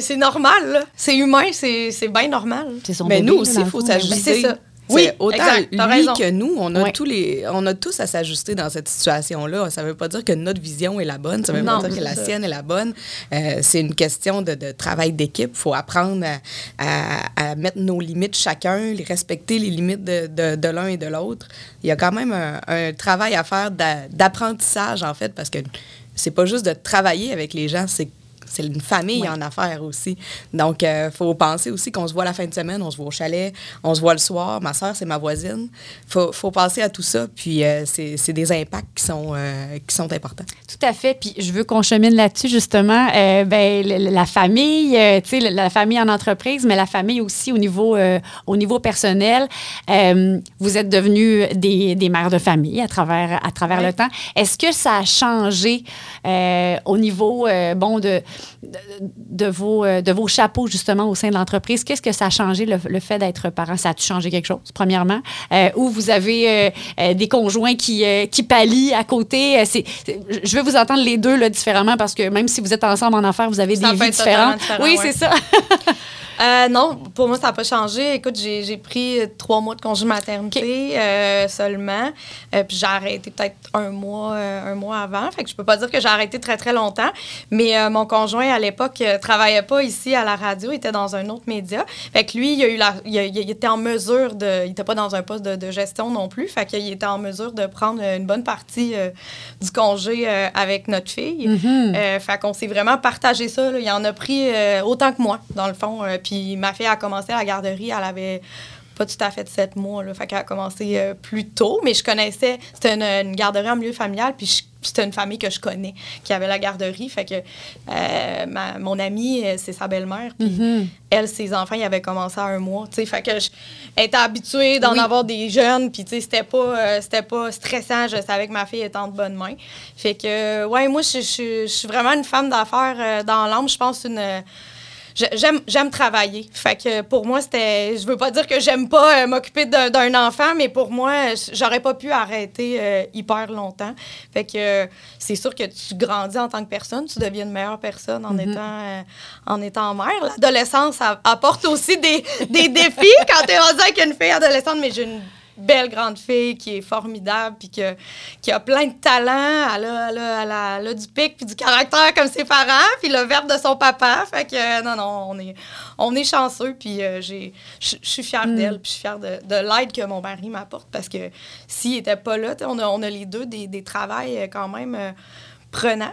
c'est normal. C'est humain, c'est bien normal. C'est son Mais bébé, nous aussi, il faut s'ajuster. Oui, autant exact, lui raison. que nous, on a Ouais. tous les, on a tous à s'ajuster dans cette situation-là. Ça veut pas dire que notre vision est la bonne. Ça veut Non, pas dire que la ça. sienne est la bonne. Euh, c'est une question de, de travail d'équipe. Il faut apprendre à, à- à mettre nos limites chacun, les respecter les limites de, de- de l'un et de l'autre. Il y a quand même un, un travail à faire d'a- d'apprentissage en fait, parce que c'est pas juste de travailler avec les gens, c'est c'est une famille en affaires aussi. Donc, il faut penser aussi qu'on se voit la fin de semaine, on se voit au chalet, on se voit le soir. Ma soeur, c'est ma voisine. Il faut, faut penser à tout ça. Puis, euh, c'est c'est des impacts qui sont, euh, qui sont importants. Tout à fait. Puis je veux qu'on chemine là-dessus, justement. Euh, ben, la famille, euh, tu sais, la- famille en entreprise, mais la famille aussi au niveau, euh, au niveau personnel. Euh, vous êtes devenus des, des mères de famille à travers, à travers Ouais. le temps. Est-ce que ça a changé euh, au niveau, euh, bon, de, de, vos, euh, de vos chapeaux, justement, au sein de l'entreprise? Qu'est-ce que ça a changé, le, le fait d'être parent? Ça a-tu changé quelque chose, premièrement? Euh, ou vous avez euh, des conjoints qui, euh, qui pallient à côté? Je veux vous entendre les deux là, différemment parce que même si vous êtes ensemble en affaires, vous avez Ça des vies différentes. différent, oui, ouais. c'est ça. (laughs) Euh, non, pour moi, ça n'a pas changé. Écoute, j'ai pris trois mois de congé maternité euh, seulement. Euh, puis j'ai arrêté peut-être un mois, un mois avant. Fait que je peux pas dire que j'ai arrêté très, très longtemps. Mais mon conjoint, à l'époque, euh, travaillait pas ici à la radio. Il était dans un autre média. Fait que lui, il, a eu la, il, a- il était en mesure de... Il était pas dans un poste de, de gestion non plus. Fait qu'il était en mesure de prendre une bonne partie du congé avec notre fille. Euh, fait qu'on s'est vraiment partagé ça. là. Il en a pris autant que moi, dans le fond. Euh, puis ma fille a commencé à la garderie, elle avait pas tout à fait de sept mois. Là, fait qu'elle a commencé euh, plus tôt, mais je connaissais, c'était une, une garderie en milieu familial, puis c'était une famille que je connais qui avait la garderie. Fait que euh, ma- mon amie, euh, c'est sa belle-mère, puis Mhm. elle, ses enfants, ils avaient commencé à un mois. tu sais. Fait que je elle était habituée d'en Oui. avoir des jeunes, puis tu sais, c'était pas, euh, c'était pas stressant. Je savais que ma fille était en de bonnes mains. Fait que, ouais, moi, je, je- je suis vraiment une femme d'affaires dans l'âme. Je pense une. J'aime, j'aime travailler. Fait que pour moi, c'était. Je veux pas dire que j'aime pas euh, m'occuper d'un, enfant, mais pour moi, j'aurais pas pu arrêter euh, hyper longtemps. Fait que euh, c'est sûr que tu grandis en tant que personne, tu deviens une meilleure personne en, étant, euh, en étant mère. L'adolescence apporte aussi des, des défis quand tu es rendu avec une fille adolescente, mais j'ai une belle grande fille qui est formidable puis que- qui a plein de talent. Elle a, elle a- elle a- elle a du pic puis du caractère comme ses parents, puis le verbe de son papa. Fait que euh, non, non, on est, on est chanceux puis euh, j'ai- je suis fière d'elle puis je suis fière de, de l'aide que mon mari m'apporte parce que s'il n'était pas là, on a, on a les deux des, des travails euh, quand même. euh,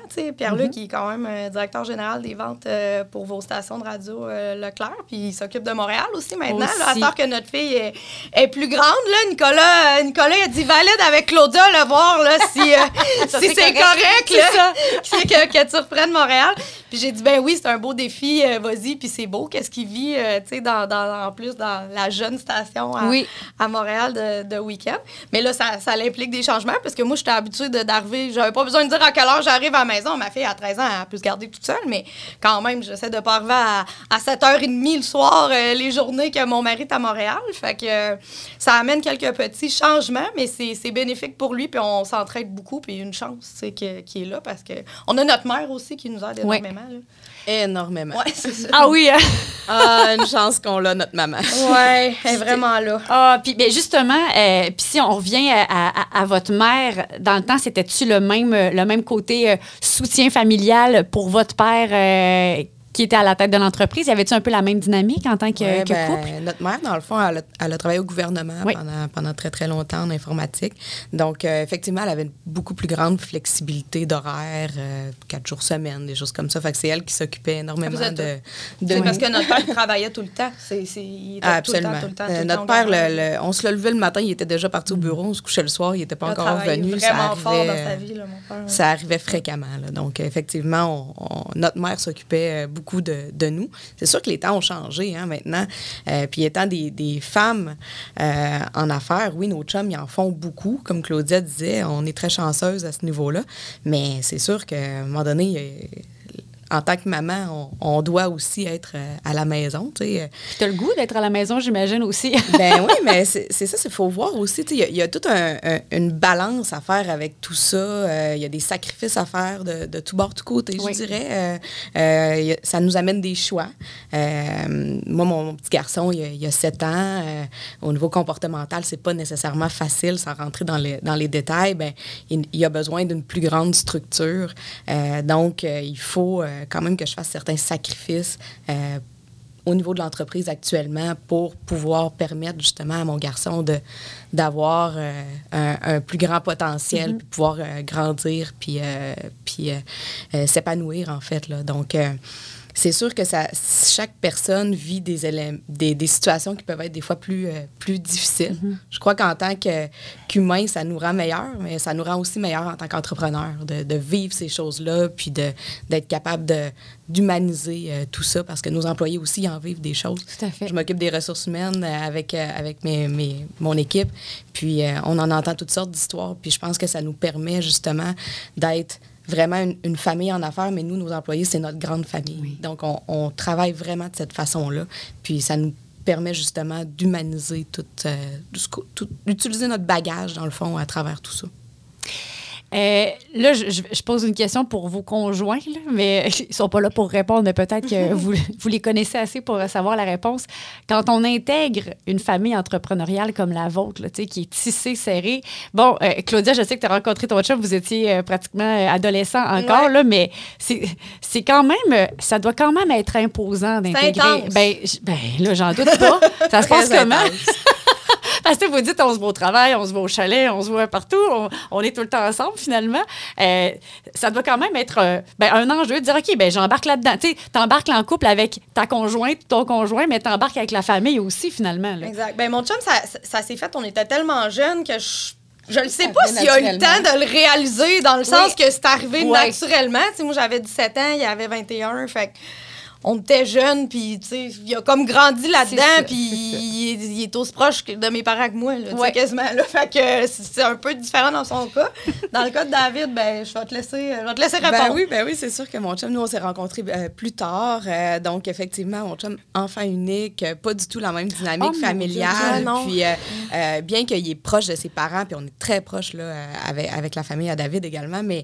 sais. Pierre-Luc, qui est quand même euh, directeur général des ventes euh, pour vos stations de radio euh, Leclerc, puis il s'occupe de Montréal aussi maintenant. Là, à Aussi. part que notre fille est, est plus grande, là, Nicolas, Nicolas il a dit valide avec Claudia, le voir là, si, (laughs) si c'est correct. correct, là, (laughs) que, que tu reprennes Montréal. Puis j'ai dit, ben oui, c'est un beau défi, euh, vas-y, puis c'est beau. Qu'est-ce qu'il vit, euh, tu sais, dans, dans- en plus dans la jeune station à, Oui. à Montréal de, de week-end. Mais là, ça, ça implique des changements parce que moi, j'étais habituée d'arriver. J'avais pas besoin de dire à quelle heure j'arrive à la maison. Ma fille, à 13 ans, elle peut se garder toute seule, mais quand même, j'essaie de pas arriver à, à 7h30 le soir, euh, les journées que mon mari est à Montréal. Fait que ça amène quelques petits changements, mais c'est c'est bénéfique pour lui, puis on s'entraide beaucoup, puis une chance, que- qui est là parce que on a notre mère aussi qui nous aide Ouais. Énormément. là. Énormément. Ouais, c'est ça. Ah oui, hein? Ah, une chance qu'on l'a, notre maman. Ouais, elle est vraiment là. Ah, puis ben justement, euh, puis si on revient à, à- à votre mère, dans le temps, c'était-tu le même, euh, le même côté euh, soutien familial pour votre père euh, qui était à la tête de l'entreprise? Y avait-tu un peu la même dynamique en tant que, Ouais, que ben, couple? Notre mère, dans le fond, elle a, elle a travaillé au gouvernement Oui. pendant, pendant très, très longtemps en informatique. Donc, euh, effectivement, elle avait une beaucoup plus grande flexibilité d'horaire, euh, quatre jours semaine, des choses comme ça. Fait que c'est elle qui s'occupait énormément êtes- de... de C'est parce que notre père il travaillait tout le temps. C'est, c'est, il était tout le temps, absolument. tout le temps, tout le temps notre père, garage. le- le- on se le levait le matin, il était déjà parti au bureau, on se couchait le soir, il n'était pas encore revenu. vraiment ça fort dans arrivait, sa euh, vie, là, mon père. Ça arrivait fréquemment. là. Donc, effectivement, on- on- notre mère s'occupait euh, de, nous. C'est sûr que les temps ont changé hein, maintenant. Euh, puis, étant des, femmes euh, en affaires, oui, nos chums, ils en font beaucoup. Comme Claudia disait, on est très chanceuse à ce niveau-là. Mais c'est sûr qu'à un moment donné, en tant que maman, on, on doit aussi être euh, à la maison. tu. Puis t'as le goût d'être à la maison, j'imagine aussi. (laughs) Ben oui, (laughs) mais c'est ça, il faut voir aussi. Il y, a- il y a toute un- un- une balance à faire avec tout ça. Euh, Il y a des sacrifices à faire de, de tout bord, tout côté, Oui. je dirais. Euh, euh, a- ça nous amène des choix. Euh, moi, mon, mon petit garçon, il y a, a 7 ans. euh, au niveau comportemental, c'est pas nécessairement facile, sans rentrer dans les, dans les détails. Ben, il, il a besoin d'une plus grande structure. Euh, donc, euh, il faut euh, quand même que je fasse certains sacrifices. euh, au niveau de l'entreprise actuellement pour pouvoir permettre justement à mon garçon de d'avoir euh, un, un plus grand potentiel, puis pouvoir euh, grandir, puis, euh, puis euh, euh, s'épanouir en fait. Là. Donc, euh, c'est sûr que ça, chaque personne vit des, des, des situations qui peuvent être des fois plus, euh, plus difficiles. Je crois qu'en tant qu'humain, ça nous rend meilleurs, mais ça nous rend aussi meilleurs en tant qu'entrepreneur, de, de vivre ces choses-là, puis d'être capable d'humaniser euh, tout ça, parce que nos employés aussi en vivent des choses. Tout à fait. Je m'occupe des ressources humaines euh, avec, avec mes, mes- mon équipe, puis euh, on en entend toutes sortes d'histoires, puis je pense que ça nous permet justement d'être vraiment une, une famille en affaires, mais nous, nos employés, c'est notre grande famille. Donc, on, on travaille vraiment de cette façon-là, puis ça nous permet justement d'humaniser tout, euh, tout tout- d'utiliser notre bagage, dans le fond, à travers tout ça. Euh, là, je, pose une question pour vos conjoints, là, mais (laughs) ils sont pas là pour répondre, mais peut-être que (laughs) vous, vous les connaissez assez pour savoir la réponse. Quand on intègre une famille entrepreneuriale comme la vôtre, là, tu sais, qui est tissée, serrée, bon, euh, Claudia, je sais que tu as rencontré ton chum, vous étiez euh, pratiquement euh, adolescent encore, Ouais. là, mais c'est quand même, ça doit quand même être imposant d'intégrer. Ben, ben, là, j'en doute pas. Ça se passe comment? (laughs) (laughs) Parce que vous dites, on se voit au travail, on se voit au chalet, on se voit partout, on, on est tout le temps ensemble finalement. Euh, ça doit quand même être euh, ben, un enjeu de dire, OK, ben, j'embarque là-dedans. Tu t'embarques en couple avec ta conjointe, ton conjoint, mais t'embarques avec la famille aussi finalement. là. Exact. Ben, mon chum, ça, ça, ça s'est fait, on était tellement jeunes que je. Je ne sais Ça pas s'il a eu le temps de le réaliser dans le sens que c'est arrivé naturellement. Tu sais, moi, j'avais 17 ans, il avait 21. Fait que on était jeunes, puis tu sais, il a comme grandi là-dedans, puis il, est- il est aussi proche de mes parents que moi, là, Ouais. quasiment. Là, fait que c'est un peu différent dans son cas. Dans le cas de David, ben, je vais te laisser, je vais te laisser répondre. Ben oui, ben oui, c'est sûr que mon chum, nous, on s'est rencontrés euh, plus tard. euh, donc, effectivement, mon chum, enfant unique, euh, pas du tout la même dynamique Oh, familiale. Dieu, non. puis, euh, bien qu'il est proche de ses parents, puis on est très proche là, avec, avec la famille à David également, mais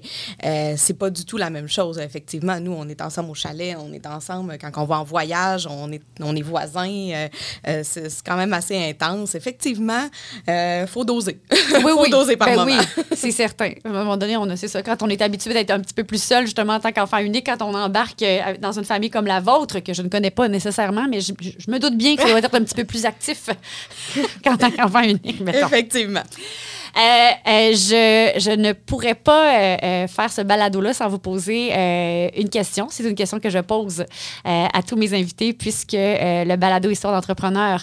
c'est pas du tout la même chose. Effectivement, nous, on est ensemble au chalet, on est ensemble quand on va en voyage, on est, on est voisins. euh, euh, c'est c'est quand même assez intense. Effectivement, il faut doser. (laughs) Oui, faut oui. doser par Ben moment. oui, c'est certain. À un moment donné, on a, c'est ça. Quand on est habitué d'être un petit peu plus seul, justement, en tant qu'enfant unique, quand on embarque euh, dans une famille comme la vôtre, que je ne connais pas nécessairement, mais je, me doute bien que ça doit être un petit peu plus actif (laughs) qu'en tant qu'enfant unique, mettons. Effectivement. Euh, euh, je, je ne pourrais pas euh, faire ce balado-là sans vous poser euh, une question. C'est une question que je pose euh, à tous mes invités puisque euh, le balado Histoire d'entrepreneur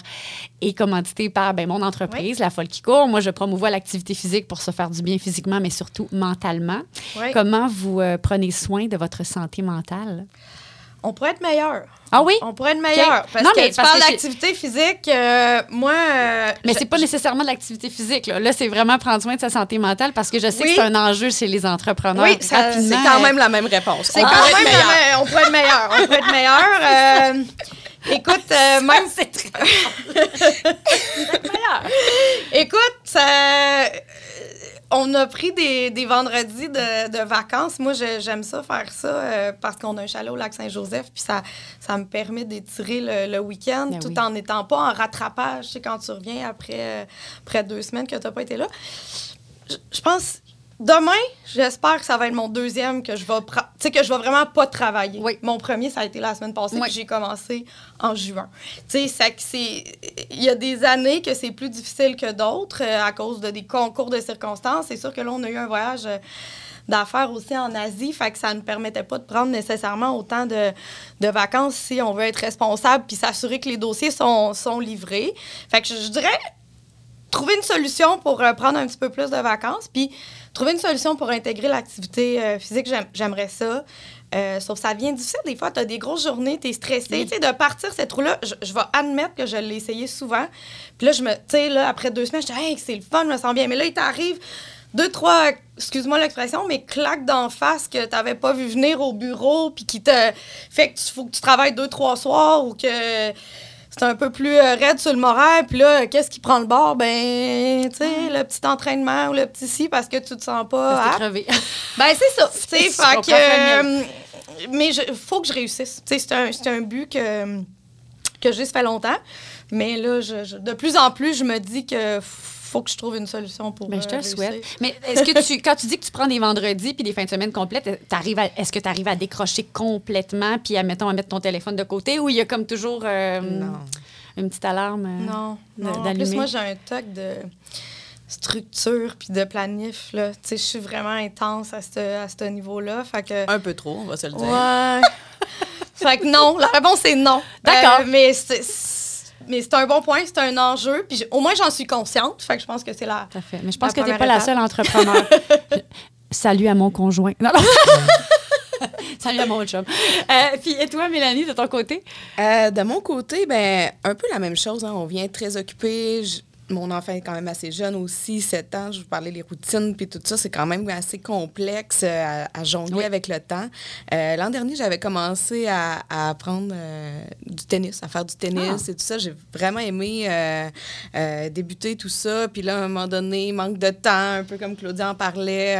est commandité par ben, mon entreprise, La Folle qui court. Moi, je promouvois l'activité physique pour se faire du bien physiquement, mais surtout mentalement. Oui. Comment vous prenez soin de votre santé mentale? On pourrait être meilleur. Ah oui? On pourrait être meilleur. Parce Non, que mais tu parce parles d'activité physique. euh, moi. euh, Mais c'est pas nécessairement de l'activité physique. Là, Là, c'est vraiment prendre soin de sa santé mentale parce que je sais Oui. que c'est un enjeu chez les entrepreneurs. Oui, C'est quand même la même réponse. C'est quand même. meilleur. la- on pourrait être meilleur. On pourrait être meilleur. Euh, (laughs) écoute, euh, même. c'est très (laughs) (laughs) Écoute, ça- on a pris des, des vendredis de, de vacances. Moi, je- j'aime ça, faire ça, euh, parce qu'on a un chalet au lac Saint-Joseph, puis ça, ça me permet d'étirer le, le week-end Ben tout oui. en n'étant pas en rattrapage. Tu sais, quand tu reviens après, euh, après deux semaines que tu n'as pas été là. Je, pense. Demain, j'espère que ça va être mon deuxième que je vais tu sais que je vais vraiment pas travailler. Oui. Mon premier ça a été la semaine passée Oui. puis j'ai commencé en juin. Tu sais c'est il y a des années que c'est plus difficile que d'autres euh, à cause de des concours de circonstances. C'est sûr que là on a eu un voyage euh, d'affaires aussi en Asie, fait que ça ne permettait pas de prendre nécessairement autant de, de vacances si on veut être responsable puis s'assurer que les dossiers sont, sont livrés. Fait que je, je dirais trouver une solution pour euh, prendre un petit peu plus de vacances, puis trouver une solution pour intégrer l'activité euh, physique, j'aime- j'aimerais ça. Euh, sauf que ça devient difficile. Des fois, tu as des grosses journées, tu es stressé. Tu sais, de partir cette roue-là, je, vais admettre que je l'ai essayé souvent. Puis là, je me, tu sais, là, après deux semaines, je dis, hey, c'est le fun, je me sens bien. Mais là, il t'arrive deux, trois, excuse-moi l'expression, mais claques d'en face que tu n'avais pas vu venir au bureau, puis qui te fait que tu faut que tu travailles deux, trois soirs ou que c'est un peu plus euh, raide sur le moral. Puis là, qu'est-ce qui prend le bord? Ben, tu sais, le petit entraînement ou le petit ci parce que tu te sens pas. Crevé. (laughs) Ben, c'est ça. (laughs) Tu sais, fait que. euh, mais il faut que je réussisse. Tu sais, c'est un, c'est un but que, que j'ai, ça fait longtemps. Mais là, je- je- de plus en plus, je me dis que faut que je trouve une solution pour. Mais Ben, je te euh, le souhaite. Mais est-ce que tu, quand tu dis que tu prends des vendredis puis des fins de semaine complètes, t'arrives est-ce que tu arrives à décrocher complètement puis à, mettons, à mettre ton téléphone de côté ou il y a comme toujours euh, une petite alarme? euh, Non, non. En plus, moi, j'ai un toc de structure puis de planif. Là. Tu sais, je suis vraiment intense à ce, à ce niveau-là. Fait que... Un peu trop, on va se le dire. Ouais. (laughs) fait que non, la réponse est non. D'accord. Euh, mais c'est mais c'est un bon point, c'est un enjeu. Puis au moins, j'en suis consciente. Fait que je pense que c'est la. Tout à fait. Mais je pense que tu n'es pas la seule entrepreneur. (laughs) Salut à mon conjoint. Non, non. (laughs) Salut à mon chum. Euh, puis et toi, Mélanie, de ton côté? Euh, de mon côté, ben un peu la même chose. hein. On vient très occupé. Je- mon enfant est quand même assez jeune aussi, 7 ans. Je vous parlais des routines puis tout ça, c'est quand même assez complexe euh, à, à jongler Oui. avec le temps. Euh, L'an dernier, j'avais commencé à, à apprendre euh, du tennis, à faire du tennis Ah. et tout ça. J'ai vraiment aimé euh, débuter tout ça. Puis là, à un moment donné, manque de temps, un peu comme Claudia en parlait.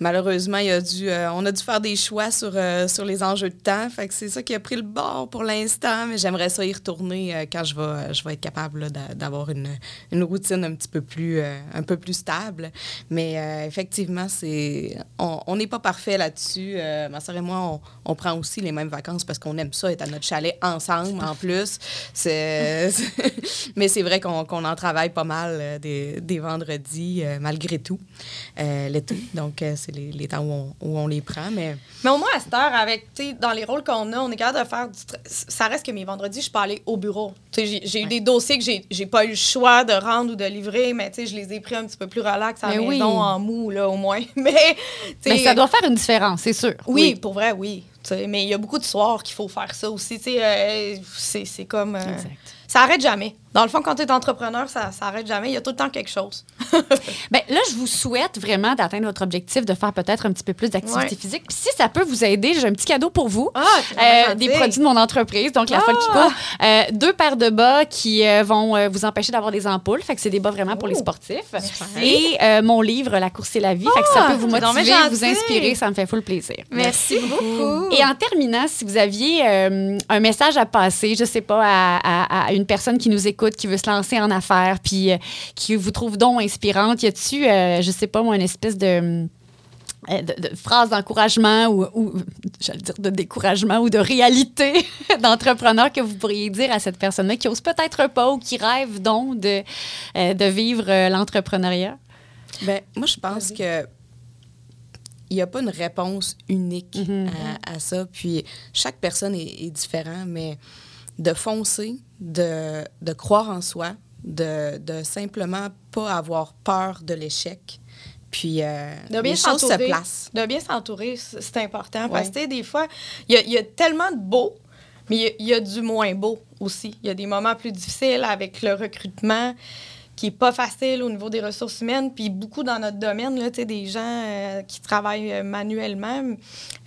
malheureusement, il a dû, on a dû faire des choix sur, sur les enjeux de temps. Fait que c'est ça qui a pris le bord pour l'instant, mais j'aimerais ça y retourner quand je vais, je vais être capable d'avoir une, une routine un petit peu plus, euh, stable. Mais euh, effectivement, c'est, on n'est pas parfait là-dessus. Euh, ma soeur et moi, on, prend aussi les mêmes vacances parce qu'on aime ça, être à notre chalet ensemble en plus. (laughs) Mais c'est vrai qu'on, en travaille pas mal des, vendredis, malgré tout, euh, l'été. Donc, euh, c'est les, les temps où on, où on les prend. Mais Mais au moins, à cette heure, avec, tu sais, dans les rôles qu'on a, on est capable de faire du. Ça reste que mes vendredis, je peux aller au bureau. Tu sais, j'ai- eu des dossiers que j'ai j'ai pas eu le choix de rendre ou de livrer, mais tu sais, je les ai pris un petit peu plus relax à la Mais oui. maison, en mou, là, au moins. (laughs) Mais, ça doit faire une différence, c'est sûr. Oui, pour vrai, oui. Mais il y a beaucoup de soirs qu'il faut faire ça aussi. tu sais, euh, c'est c'est comme. euh, Exact. ça arrête jamais. Dans le fond, quand tu es entrepreneur, ça, ça arrête jamais. Il y a tout le temps quelque chose. (laughs) Ben, là, je vous souhaite vraiment d'atteindre votre objectif de faire peut-être un petit peu plus d'activité Ouais. physique. Puis si ça peut vous aider, j'ai un petit cadeau pour vous. Ah, Euh, des produits de mon entreprise, donc la folle qui court. Euh, deux paires de bas qui euh, vont euh, vous empêcher d'avoir des ampoules. Fait que c'est des bas vraiment pour les sportifs. Et mon livre, La course et la vie. fait que ça Ah, peut vous motiver, bien vous inspirer. Ça me fait full plaisir. Merci beaucoup. Et en terminant, si vous aviez un message à passer, je sais pas, à, à- à une personne qui nous écoute, qui veut se lancer en affaires, puis euh, qui vous trouve donc inspirante, y a-tu, euh, je sais pas, moi, une espèce de euh, de, de phrase d'encouragement ou, ou j'allais dire de découragement ou de réalité (laughs) d'entrepreneur que vous pourriez dire à cette personne-là qui ose peut-être pas ou qui rêve donc de, euh, de vivre euh, l'entrepreneuriat? Ben, moi, je pense que il n'y a pas une réponse unique à, à ça. Puis chaque personne est, est différente, mais de foncer, de, de croire en soi, de, de simplement pas avoir peur de l'échec. Puis euh, De bien les choses se s'entourer. placent. De bien s'entourer, c'est important. Parce que, Ouais. tu sais, des fois, il y a, il y a tellement de beau, mais il y a- il y, a du moins beau aussi. Il y a des moments plus difficiles avec le recrutement qui est pas facile au niveau des ressources humaines. Puis beaucoup dans notre domaine, là, des gens euh, qui travaillent euh, manuellement,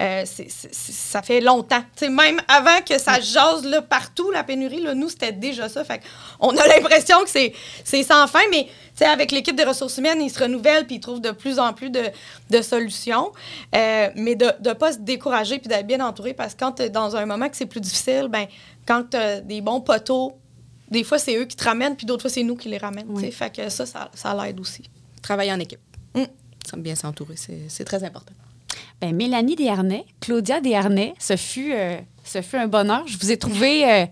euh, c'est- c'est- c'est- ça fait longtemps. Même avant que ça jase là, partout, la pénurie, là, nous, c'était déjà ça. Fait on a (laughs) l'impression que c'est c'est sans fin, mais avec l'équipe des ressources humaines, ils se renouvellent puis ils trouvent de plus en plus de, de solutions. Euh, mais de ne pas se décourager puis d'être bien entouré parce que quand tu es dans un moment que c'est plus difficile, ben quand tu as des bons poteaux, des fois, c'est eux qui te ramènent puis d'autres fois, c'est nous qui les ramènent. tu sais. Fait que ça, ça, ça l'aide aussi. Travailler en équipe. Mm. Ça bien s'entourer, c'est très important. Ben, Mélanie Desharnais, Claudia Desharnais, ce fut, euh, ce fut un bonheur. Je vous ai trouvé euh,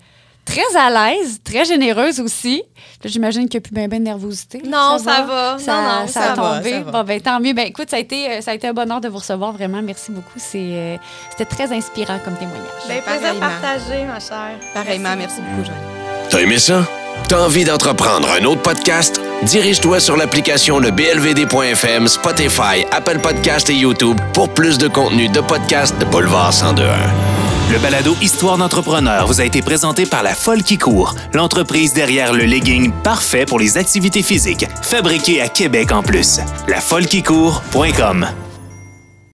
très à l'aise, très généreuse aussi. J'imagine qu'il n'y a plus bien ben de nervosité. Non, ça va. Ça, Non, non, ça ça a va, tombé. ça va. Bon, ben, tant mieux. Ben, écoute, ça a, été, euh, ça a été un bonheur de vous recevoir. Vraiment, merci beaucoup. Euh, C'était très inspirant comme témoignage. Ben, plaisir partagé, ma chère. Pareillement, merci, beaucoup, Joanne. T'as aimé ça? T'as envie d'entreprendre un autre podcast? Dirige-toi sur l'application le blvd.fm, Spotify, Apple Podcast et YouTube pour plus de contenu de podcast de Boulevard 1021. Le balado Histoire d'entrepreneur vous a été présenté par La Folle qui court, l'entreprise derrière le legging parfait pour les activités physiques, fabriqué à Québec en plus. Lafollequicourt.com